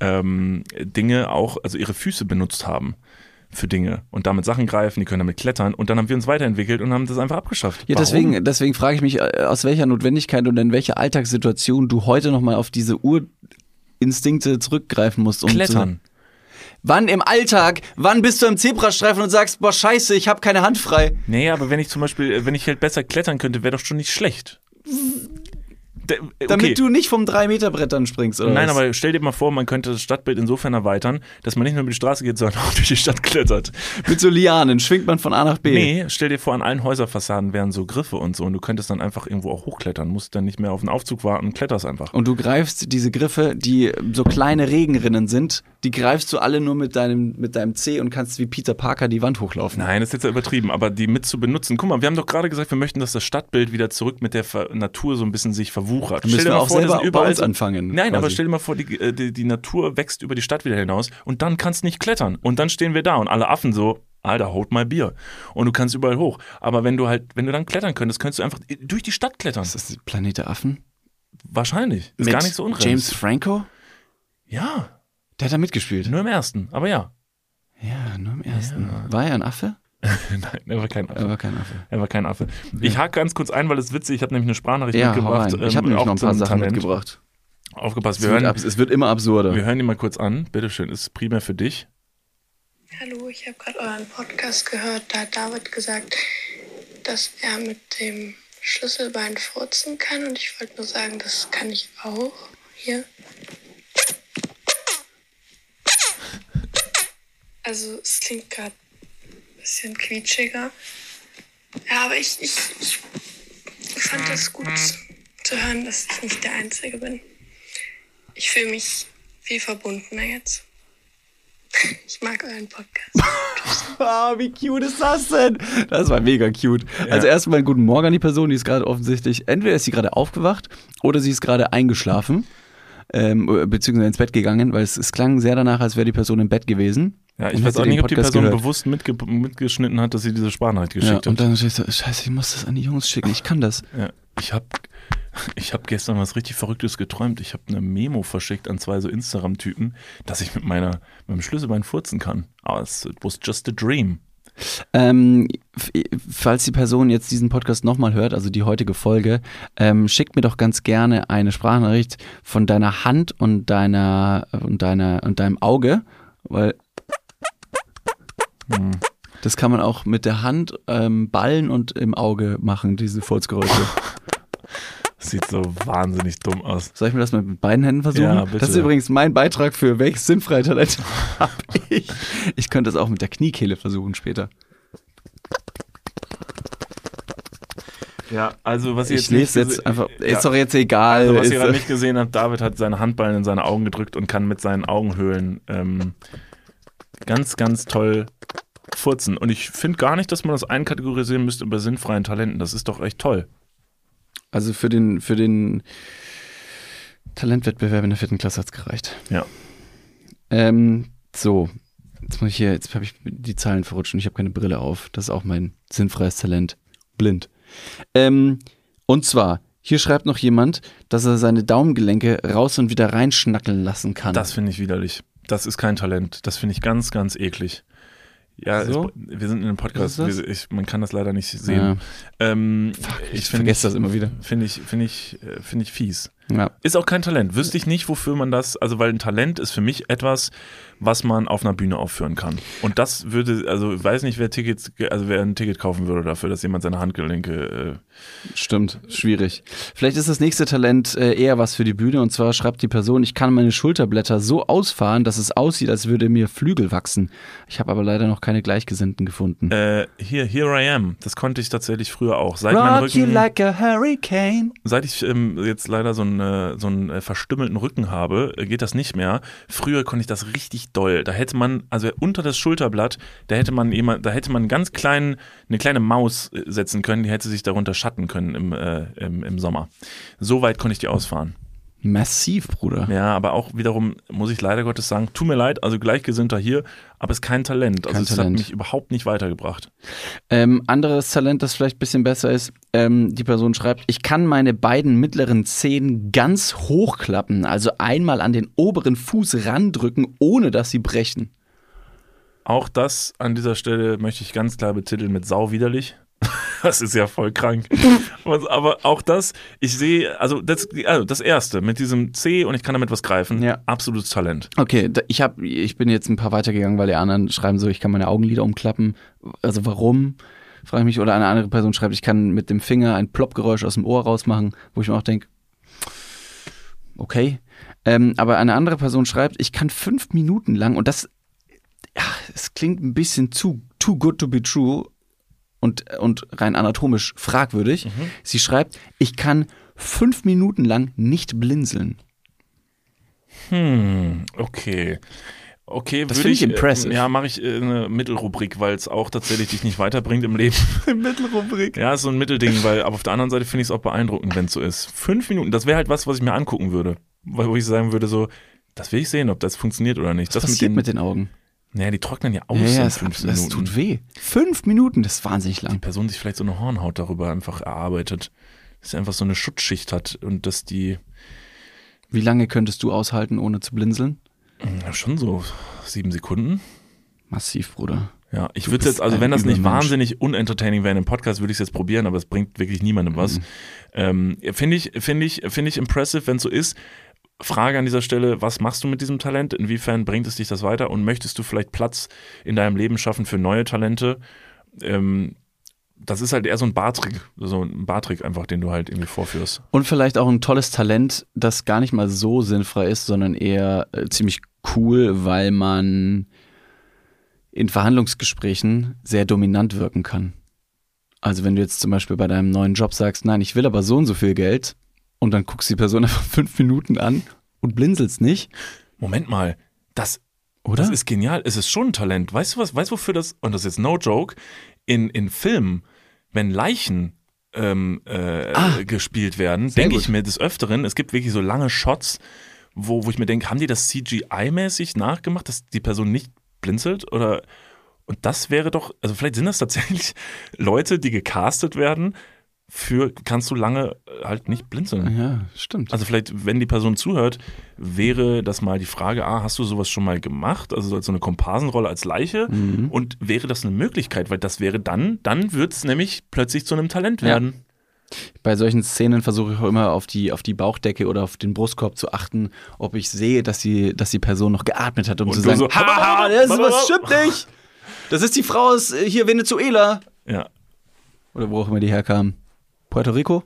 ähm, Dinge auch, also ihre Füße benutzt haben für Dinge und damit Sachen greifen, die können damit klettern und dann haben wir uns weiterentwickelt und haben das einfach abgeschafft. Ja, Warum? deswegen, deswegen frage ich mich, äh, aus welcher Notwendigkeit und in welcher Alltagssituation du heute nochmal auf diese Urinstinkte zurückgreifen musst. Um Klettern. Zu, wann im Alltag, wann bist du im Zebrastreifen und sagst, boah, scheiße, ich habe keine Hand frei. Nee, aber wenn ich zum Beispiel, äh, wenn ich halt besser klettern könnte, wäre doch schon nicht schlecht. D- okay. Damit du nicht vom 3-Meter-Brett dann springst, oder Nein, was? aber stell dir mal vor, man könnte das Stadtbild insofern erweitern, dass man nicht nur über die Straße geht, sondern auch durch die Stadt klettert. Mit so Lianen schwingt man von A nach B. Nee, stell dir vor, an allen Häuserfassaden wären so Griffe und so und du könntest dann einfach irgendwo auch hochklettern, musst dann nicht mehr auf den Aufzug warten, kletterst einfach. Und du greifst diese Griffe, die so kleine Regenrinnen sind, die greifst du alle nur mit deinem, mit deinem C und kannst wie Peter Parker die Wand hochlaufen. Nein, das ist jetzt ja übertrieben, aber die mit zu benutzen. Guck mal, wir haben doch gerade gesagt, wir möchten, dass das Stadtbild wieder zurück mit der Natur so ein bisschen sich verwuchert. Dann müssen wir auch vor, selber bei überall uns anfangen, Nein, aber quasi. stell dir mal vor, die, äh, die, die Natur wächst über die Stadt wieder hinaus und dann kannst du nicht klettern. Und dann stehen wir da und alle Affen so, Alter, hold mal Bier. Und du kannst überall hoch. Aber wenn du halt, wenn du dann klettern könntest, könntest du einfach durch die Stadt klettern. Ist das Planet der Affen? Wahrscheinlich. Ist Mit gar nicht so unrealistisch. James Franco? Ja, Der hat da mitgespielt. nur im ersten, aber ja. Ja, nur im ersten. War er ein Affe? Nein, er war kein Affe. Er war kein Affe. Er war kein Affe. Ich hake ganz kurz ein, weil es witzig, ich habe nämlich eine Sprachnachricht Ja, hau mitgebracht. rein. Ich ähm, habe nämlich auch noch ein paar Sachen Talent. mitgebracht. Aufgepasst, Es wir wird, hören, ab, es wird immer absurder. wir hören ihn mal kurz an. Bitteschön, ist primär für dich. Hallo, ich habe gerade euren Podcast gehört. Da hat David gesagt, dass er mit dem Schlüsselbein furzen kann. Und ich wollte nur sagen, das kann ich auch. Hier. Also es klingt gerade bisschen quietschiger. Ja, aber ich, ich, ich fand es gut zu hören, dass ich nicht der Einzige bin. Ich fühle mich viel verbundener jetzt. Ich mag euren Podcast. Ah, wie cute ist das denn? Das war mega cute. Also erstmal einen guten Morgen an die Person, die ist gerade offensichtlich, entweder ist sie gerade aufgewacht oder sie ist gerade eingeschlafen, ähm, beziehungsweise ins Bett gegangen, weil es, es klang sehr danach, als wäre die Person im Bett gewesen. Ja, ich Und weiß auch nicht, ob die Person gehört. bewusst mitge mitgeschnitten hat, dass sie diese Sprachnachricht Ja, geschickt und hat. dann steht so, scheiße, ich muss das an die Jungs schicken, ich kann das. Ja, ich habe ich hab gestern was richtig Verrücktes geträumt. Ich habe eine Memo verschickt an zwei so Instagram-Typen, dass ich mit meiner mit dem Schlüsselbein furzen kann. Aber es was just a dream. Ähm, falls die Person jetzt diesen Podcast nochmal hört, also die heutige Folge, ähm, schickt mir doch ganz gerne eine Sprachnachricht von deiner Hand und deiner und deiner und deinem Auge, weil das kann man auch mit der Hand ähm, ballen und im Auge machen, diese Furzgeräusche. Sieht so wahnsinnig dumm aus. Soll ich mir das mal mit beiden Händen versuchen? Ja, bitte. Das ist übrigens mein Beitrag für welches sinnfreie Talent habe ich. Ich könnte es auch mit der Kniekehle versuchen später. Ja, also was ihr Ich jetzt nicht lese jetzt einfach, Ja. ist doch jetzt egal. Also, was ihr gerade nicht gesehen habt, David hat seine Handballen in seine Augen gedrückt und kann mit seinen Augenhöhlen ähm, ganz, ganz toll furzen. Und ich finde gar nicht, dass man das einkategorisieren müsste über sinnfreien Talenten. Das ist doch echt toll. Also für den, für den Talentwettbewerb in der vierten Klasse hat's gereicht. Ja. Ähm, so, jetzt muss ich hier, jetzt habe ich die Zahlen verrutscht und ich habe keine Brille auf. Das ist auch mein sinnfreies Talent. Blind. Ähm, und zwar, hier schreibt noch jemand, dass er seine Daumengelenke raus und wieder reinschnackeln lassen kann. Das finde ich widerlich. Das ist kein Talent. Das finde ich ganz, ganz eklig. Ja, So? ich, wir sind in einem Podcast. Wir, ich, man kann das leider nicht sehen. Ja, Ähm, ich find vergesse das immer wieder. Finde ich, finde ich, äh, finde ich fies. Ja. Ist auch kein Talent. Wüsste ich nicht, wofür man das, also weil ein Talent ist für mich etwas, was man auf einer Bühne aufführen kann. Und das würde, also ich weiß nicht, wer Tickets, also wer ein Ticket kaufen würde dafür, dass jemand seine Handgelenke, äh, Stimmt, schwierig. Vielleicht ist das nächste Talent äh, eher was für die Bühne und zwar schreibt die Person, ich kann meine Schulterblätter so ausfahren, dass es aussieht, als würde mir Flügel wachsen. Ich habe aber leider noch keine Gleichgesinnten gefunden. äh, hier, here I am. Das konnte ich tatsächlich früher auch. Seit Rock you Rücken, like a hurricane. seit ich ähm, jetzt leider so einen, äh, so einen äh, verstümmelten Rücken habe, äh, geht das nicht mehr. Früher konnte ich das richtig doll. Da hätte man, also unter das Schulterblatt, da hätte man jemand, da hätte man ganz kleinen, eine kleine Maus setzen können, die hätte sich darunter schatten können im, äh, im, im Sommer. So weit konnte ich die ausfahren. Massiv, Bruder. Ja, aber auch wiederum muss ich leider Gottes sagen, tut mir leid, also Gleichgesinnter hier, aber es ist kein Talent. Also Kein es hat Talent. mich überhaupt nicht weitergebracht. Ähm, anderes Talent, das vielleicht ein bisschen besser ist, ähm, die Person schreibt, ich kann meine beiden mittleren Zehen ganz hochklappen, also einmal an den oberen Fuß randrücken, ohne dass sie brechen. Auch das an dieser Stelle möchte ich ganz klar betiteln mit sau widerlich. Das ist ja voll krank. Aber auch das, ich sehe, also das, also das erste mit diesem C und ich kann damit was greifen, Ja. absolutes Talent. Okay, ich, hab, ich bin jetzt ein paar weitergegangen, weil die anderen schreiben so, ich kann meine Augenlider umklappen. Also warum? Frage ich mich. Oder eine andere Person schreibt, ich kann mit dem Finger ein Ploppgeräusch aus dem Ohr rausmachen, wo ich mir auch denke, okay. Ähm, aber eine andere Person schreibt, ich kann fünf Minuten lang, und das, ja, es klingt ein bisschen zu too good to be true und, und rein anatomisch fragwürdig. Sie schreibt, ich kann fünf Minuten lang nicht blinzeln. Hm, okay. Okay, Das finde ich impressive. Äh, ja, mache ich äh, eine Mittelrubrik, weil es auch tatsächlich dich nicht weiterbringt im Leben. Mittelrubrik. Ja, ist so ein Mittelding, weil aber auf der anderen Seite finde ich es auch beeindruckend, wenn es so ist. Fünf Minuten, das wäre halt was, was ich mir angucken würde. Wo ich sagen würde, so, das will ich sehen, ob das funktioniert oder nicht. Was das passiert mit den Augen? Naja, die trocknen ja aus Ja, es, fünf das Minuten. tut weh. Fünf Minuten, das ist wahnsinnig Die lang. Person sich vielleicht so eine Hornhaut darüber einfach erarbeitet. Dass sie einfach so eine Schutzschicht hat und dass die Wie lange könntest du aushalten, ohne zu blinzeln? ja, schon so sieben Sekunden. Massiv, Bruder. Ja, ich würde jetzt, also wenn das nicht wahnsinnig unentertaining wäre in einem Podcast, würde ich es jetzt probieren, aber es bringt wirklich niemandem was. Mhm. Ähm, finde ich, finde ich, finde ich impressive, wenn es so ist. Frage an dieser Stelle, was machst du mit diesem Talent? Inwiefern bringt es dich das weiter? Und möchtest du vielleicht Platz in deinem Leben schaffen für neue Talente? Ähm, das ist halt eher so ein Bartrick, so ein Bartrick einfach, den du halt irgendwie vorführst. Und vielleicht auch ein tolles Talent, das gar nicht mal so sinnfrei ist, sondern eher äh, ziemlich cool, weil man in Verhandlungsgesprächen sehr dominant wirken kann. Also wenn du jetzt zum Beispiel bei deinem neuen Job sagst, nein, ich will aber so und so viel Geld und dann guckst du die Person einfach fünf Minuten an und blinzelst nicht, Moment mal, das, oder? das ist genial. Es ist schon ein Talent. Weißt du was, weißt du wofür das, und das ist jetzt no joke, in, in Filmen, wenn Leichen ähm, äh, Ah. gespielt werden, denke ich mir des Öfteren, es gibt wirklich so lange Shots, wo, wo ich mir denke, haben die das CGI-mäßig nachgemacht, dass die Person nicht blinzelt? Oder und das wäre doch, also vielleicht sind das tatsächlich Leute, die gecastet werden, für kannst du lange äh, halt nicht blinzeln. ja, stimmt. Also vielleicht, wenn die Person zuhört, wäre das mal die Frage, ah, hast du sowas schon mal gemacht? Also als so eine Komparsenrolle als Leiche? Mhm. Und wäre das eine Möglichkeit? Weil das wäre dann, dann wird es nämlich plötzlich zu einem Talent Ja. werden. Bei solchen Szenen versuche ich auch immer auf die, auf die Bauchdecke oder auf den Brustkorb zu achten, ob ich sehe, dass die, dass die Person noch geatmet hat, um Und zu sagen, so, haha, das, ist, was stimmt nicht. Das ist die Frau aus äh, hier Venezuela. Ja. Oder wo auch immer die herkam. Puerto Rico?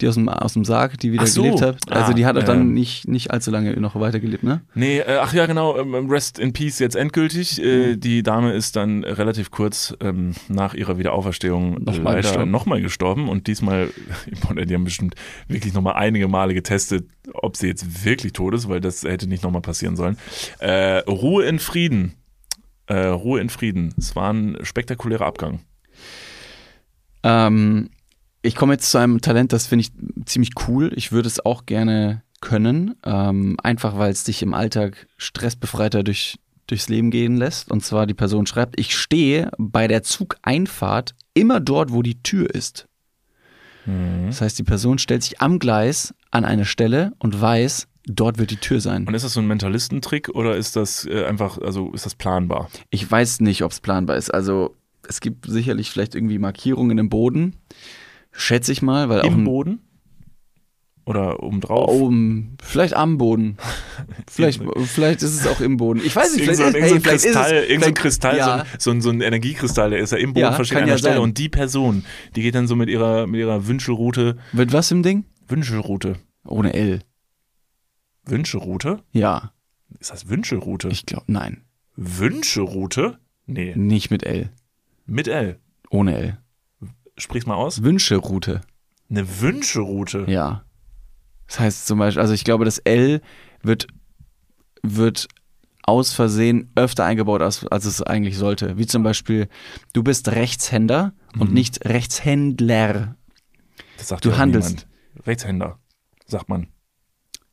Die aus dem, aus dem Sarg, die wieder so. gelebt hat. Also Ah, die hat auch dann ähm. nicht, nicht allzu lange noch weitergelebt, ne? Nee, äh, ach ja, genau, ähm, Rest in Peace jetzt endgültig. Mhm. Äh, die Dame ist dann relativ kurz ähm, nach ihrer Wiederauferstehung Nochmal leider gestorben. nochmal gestorben. Und diesmal, die haben bestimmt wirklich nochmal einige Male getestet, ob sie jetzt wirklich tot ist, weil das hätte nicht nochmal passieren sollen. Äh, Ruhe in Frieden. Äh, Ruhe in Frieden. Es war ein spektakulärer Abgang. Ähm, ich komme jetzt zu einem Talent, das finde ich ziemlich cool. Ich würde es auch gerne können. Ähm, einfach weil es dich im Alltag stressbefreiter durch, durchs Leben gehen lässt. Und zwar die Person schreibt, ich stehe bei der Zugeinfahrt immer dort, wo die Tür ist. Das heißt, die Person stellt sich am Gleis an eine Stelle und weiß, dort wird die Tür sein. Und ist das so ein Mentalistentrick oder ist das äh, einfach, also ist das planbar? Ich weiß nicht, ob es planbar ist. Also es gibt sicherlich vielleicht irgendwie Markierungen im Boden. Schätze ich mal, weil auch Im Boden? Oder obendrauf? oben, vielleicht am Boden. Vielleicht, vielleicht ist es auch im Boden. Ich weiß nicht, vielleicht, so, ist- hey, ein vielleicht ist Kristall, es, irgend so ein Kristall ja, so, ein, so, ein, so ein Energiekristall, der ist ja im Boden Ja, versteckt an der ja Stelle. sein. Und die Person, die geht dann so mit ihrer, mit ihrer Wünschelroute, Wird was im Ding? Wünschelroute, Ohne L. Wünschelroute? Ja, Ist das Wünschelroute? ich glaube, nein. Wünschelroute? Nee, Nicht mit L. mit L. Ohne L. Sprich's mal aus. Wünscheroute. Eine Wünschelroute. Ja. Das heißt zum Beispiel, also ich glaube, das L wird, wird aus Versehen öfter eingebaut, als, als es eigentlich sollte. Wie zum Beispiel, du bist Rechtshänder und Mhm. nicht Rechtshändler. Das sagt Du handelst. Niemand. Rechtshänder, sagt man.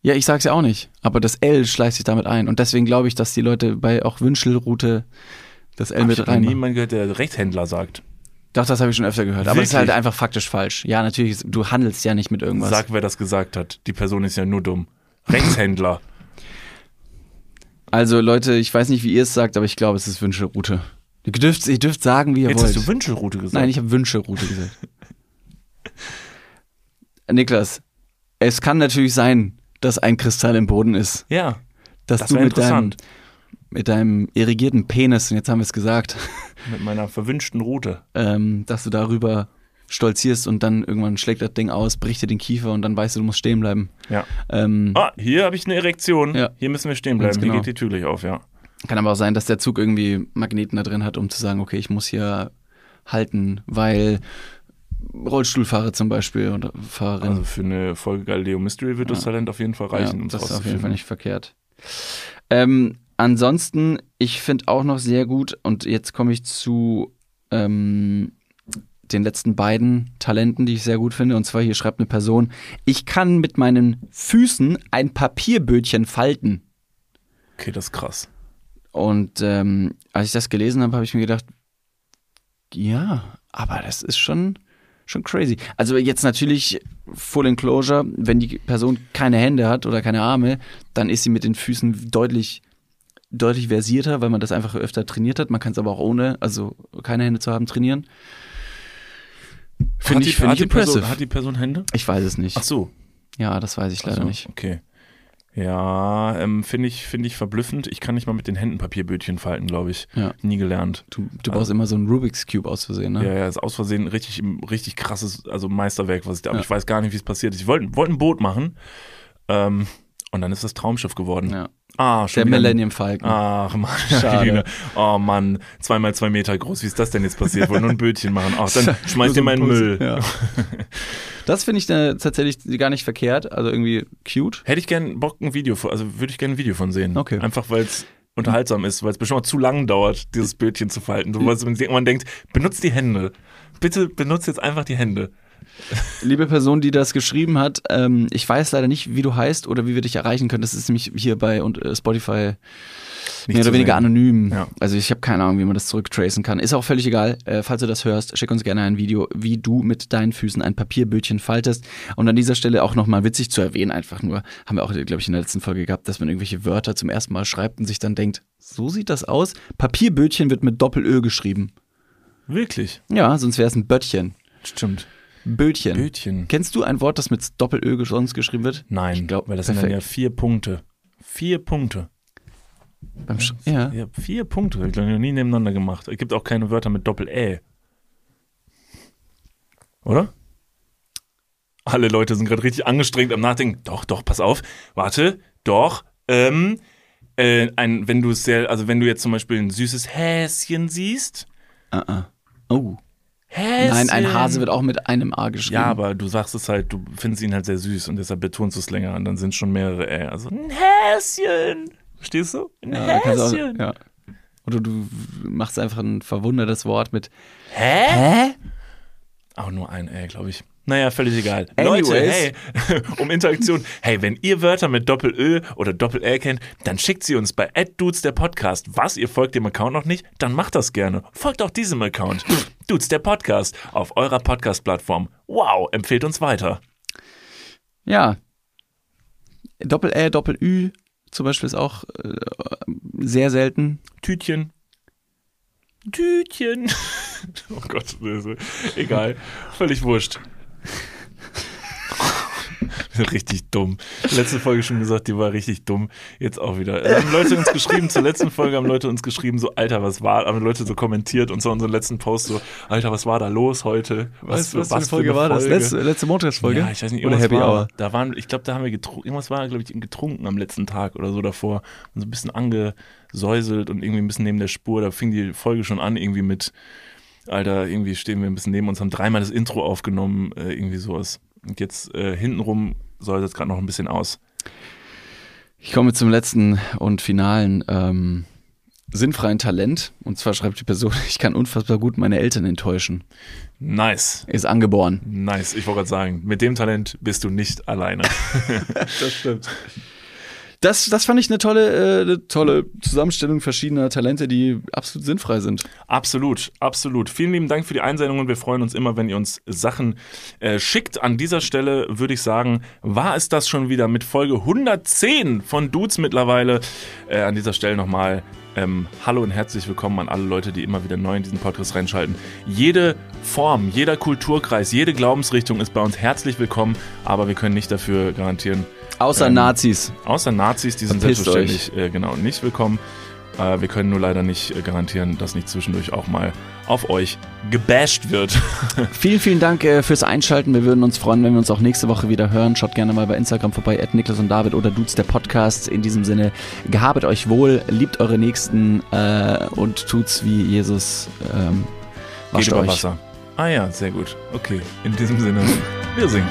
Ja, ich sag's ja auch nicht, aber das L schleicht sich damit ein. Und deswegen glaube ich, dass die Leute bei auch Wünschelroute das L Hab mit ich hab noch rein. niemand gehört, der Rechtshändler sagt. Doch, das habe ich schon öfter gehört. Aber es ist halt einfach faktisch falsch. Ja, natürlich, ist- du handelst ja nicht mit irgendwas. Sag, wer das gesagt hat. Die Person ist ja nur dumm. Rechtshändler. Also Leute, ich weiß nicht, wie ihr es sagt, aber ich glaube, es ist Wünschelroute. Ihr dürft, ihr dürft sagen, wie ihr Jetzt wollt. hast du Wünschelroute gesagt. Nein, ich habe Wünschelroute gesagt. Niklas, es kann natürlich sein, dass ein Kristall im Boden ist. ja, Dass Das du mit deinem, interessant. Mit deinem irrigierten Penis, und jetzt haben wir es gesagt, mit meiner verwünschten Route. ähm, dass du darüber stolzierst und dann irgendwann schlägt das Ding aus, bricht dir den Kiefer und dann weißt du, du musst stehen bleiben. Ja. Ähm, Ah, hier habe ich eine Erektion. Ja. Hier müssen wir stehen Ganz bleiben. genau. Hier geht die Tür gleich auf, ja. Kann aber auch sein, dass der Zug irgendwie Magneten da drin hat, um zu sagen, okay, ich muss hier halten, weil Rollstuhlfahrer zum Beispiel oder Fahrerin. Also für eine Folge Galileo Mystery wird das Ja. Talent auf jeden Fall reichen. ja, das ist auf jeden. Fall nicht verkehrt. Ähm, ansonsten, ich finde auch noch sehr gut, und jetzt komme ich zu ähm, den letzten beiden Talenten, die ich sehr gut finde. Und zwar hier schreibt eine Person, ich kann mit meinen Füßen ein Papierbötchen falten. Okay, das ist krass. Und ähm, als ich das gelesen habe, habe ich mir gedacht, ja, aber das ist schon, schon crazy. Also jetzt natürlich Full Enclosure, wenn die Person keine Hände hat oder keine Arme, dann ist sie mit den Füßen deutlich, deutlich versierter, weil man das einfach öfter trainiert hat. Man kann es aber auch ohne, also keine Hände zu haben, trainieren. Finde Hat ich, die- find ich die Person, impressive. Hat die Person Hände? Ich weiß es nicht. Ach so. Ja, das weiß ich leider so, nicht. Okay. Ja, ähm, finde ich, finde ich verblüffend. Ich kann nicht mal mit den Händen Papierbötchen falten, glaube ich. Ja. Nie gelernt. Du, du baust immer so einen Rubik's Cube aus Versehen, ne? Ja, ja, ist aus Versehen richtig, richtig krasses, also Meisterwerk, was ich da, aber Ja. ich weiß gar nicht, wie es passiert ist. Ich wollte wollte ein Boot machen, ähm, und dann ist das Traumschiff geworden. Ja. Ah, schon Der Millennium Falcon. Ach man, Schade. oh Mann, zweimal zwei Meter groß. Wie ist das denn jetzt passiert? Wollte nur ein Bötchen machen. Ach, dann schmeiß mal in ein den Müll. Ja. Das finde ich äh, tatsächlich gar nicht verkehrt, also irgendwie cute. Hätte ich gern Bock ein Video von, also würde ich gerne ein Video von sehen. Okay. Einfach weil es unterhaltsam ist, weil es bestimmt auch zu lang dauert, dieses Bötchen zu falten. So, man denkt, benutzt die Hände. Bitte benutzt jetzt einfach die Hände. Liebe Person, die das geschrieben hat, ähm, ich weiß leider nicht, wie du heißt oder wie wir dich erreichen können. Das ist nämlich hier bei und, äh, Spotify Nicht mehr oder weniger sehen. anonym. Ja. Also ich habe keine Ahnung, wie man das zurücktracen kann. Ist auch völlig egal. Äh, falls du das hörst, schick uns gerne ein Video, wie du mit deinen Füßen ein Papierbötchen faltest. Und an dieser Stelle auch nochmal witzig zu erwähnen, einfach nur, haben wir auch, glaube ich, in der letzten Folge gehabt, dass man irgendwelche Wörter zum ersten Mal schreibt und sich dann denkt, so sieht das aus. Papierbötchen wird mit Doppel-Ö geschrieben. Wirklich. Ja, sonst wäre es ein Böttchen. Stimmt. Bötchen. Bötchen. Kennst du ein Wort, das mit Doppel-Ö sonst geschrieben wird? Nein, Ich glaub, weil das sind dann perfekt. ja vier Punkte. Vier Punkte. Beim Sch ja. Ja, vier Punkte. Ich glaube, noch nie nebeneinander gemacht. Es gibt auch keine Wörter mit Doppel-Ä. Oder? Alle Leute sind gerade richtig angestrengt am Nachdenken. Doch, doch, pass auf. Warte, doch. Ähm, äh, ein, wenn du sehr, also wenn du jetzt zum Beispiel ein süßes Häschen siehst. Ah, ah. Oh. Häschen. Nein, ein Hase wird auch mit einem A geschrieben. Ja, aber du sagst es halt, du findest ihn halt sehr süß und deshalb betonst du es länger und dann sind schon mehrere Ä. Also ein Häschen. Verstehst du? Ein ja, Häschen. auch, ja. Oder du machst einfach ein verwundertes Wort mit Hä? Hä? Auch nur ein Ä, glaube ich. Naja, völlig egal. Anyways. Leute, hey, um Interaktion. Hey, wenn ihr Wörter mit Doppel-Ö oder Doppel-L kennt, dann schickt sie uns bei @dudes der Podcast. Was, ihr folgt dem Account noch nicht? Dann macht das gerne. Folgt auch diesem Account. Dudes der Podcast auf eurer Podcast-Plattform. Wow, empfehlt uns weiter. Ja. Doppel-Ä, Doppel-Ü zum Beispiel ist auch äh, sehr selten. Tütchen. Tütchen. Oh Gott, egal. Völlig wurscht. Richtig dumm. Letzte Folge schon gesagt, die war richtig dumm. Jetzt auch wieder. Also haben Leute uns geschrieben, zur letzten Folge haben Leute uns geschrieben, so, Alter, was war, haben Leute so kommentiert und so unseren letzten Post so, Alter, was war da los heute? Was, für, was für eine Folge? Letzte, letzte Montagsfolge? Ja, ich weiß nicht, Oder Happy war, Hour? Da waren, ich glaube, da haben wir getrunken, irgendwas war, glaube ich, getrunken am letzten Tag oder so davor und so ein bisschen angesäuselt und irgendwie ein bisschen neben der Spur. Da fing die Folge schon an, irgendwie mit, Alter, irgendwie stehen wir ein bisschen neben uns, haben dreimal das Intro aufgenommen, äh, irgendwie sowas. Und jetzt äh, hintenrum soll das gerade noch ein bisschen aus. Ich komme zum letzten und finalen ähm, sinnfreien Talent. Und zwar schreibt die Person, ich kann unfassbar gut meine Eltern enttäuschen. Nice. Ist angeboren. Nice. Ich wollte gerade sagen, mit dem Talent bist du nicht alleine. Das stimmt. Das, das fand ich eine tolle, äh, eine tolle Zusammenstellung verschiedener Talente, die absolut sinnfrei sind. Absolut, absolut. Vielen lieben Dank für die Einsendungen. Wir freuen uns immer, wenn ihr uns Sachen äh, schickt. An dieser Stelle würde ich sagen, war es das schon wieder mit Folge 110 von Dudes mittlerweile. Äh, an dieser Stelle nochmal ähm, Hallo und herzlich willkommen an alle Leute, die immer wieder neu in diesen Podcast reinschalten. Jede Form, jeder Kulturkreis, jede Glaubensrichtung ist bei uns herzlich willkommen, aber wir können nicht dafür garantieren, Außer Ähm, Nazis. Außer Nazis, die sind Verpisst selbstverständlich äh, genau nicht willkommen. Äh, wir können nur leider nicht äh, garantieren, dass nicht zwischendurch auch mal auf euch gebasht wird. Vielen, vielen Dank äh, fürs Einschalten. Wir würden uns freuen, wenn wir uns auch nächste Woche wieder hören. Schaut gerne mal bei Instagram vorbei, at Niklas und David oder Dudes der Podcast. In diesem Sinne, gehabet euch wohl, liebt eure Nächsten äh, und tut's wie Jesus. Ähm, wascht Geht über euch. Wasser. Ah ja, sehr gut. Okay, in diesem Sinne, wir singen.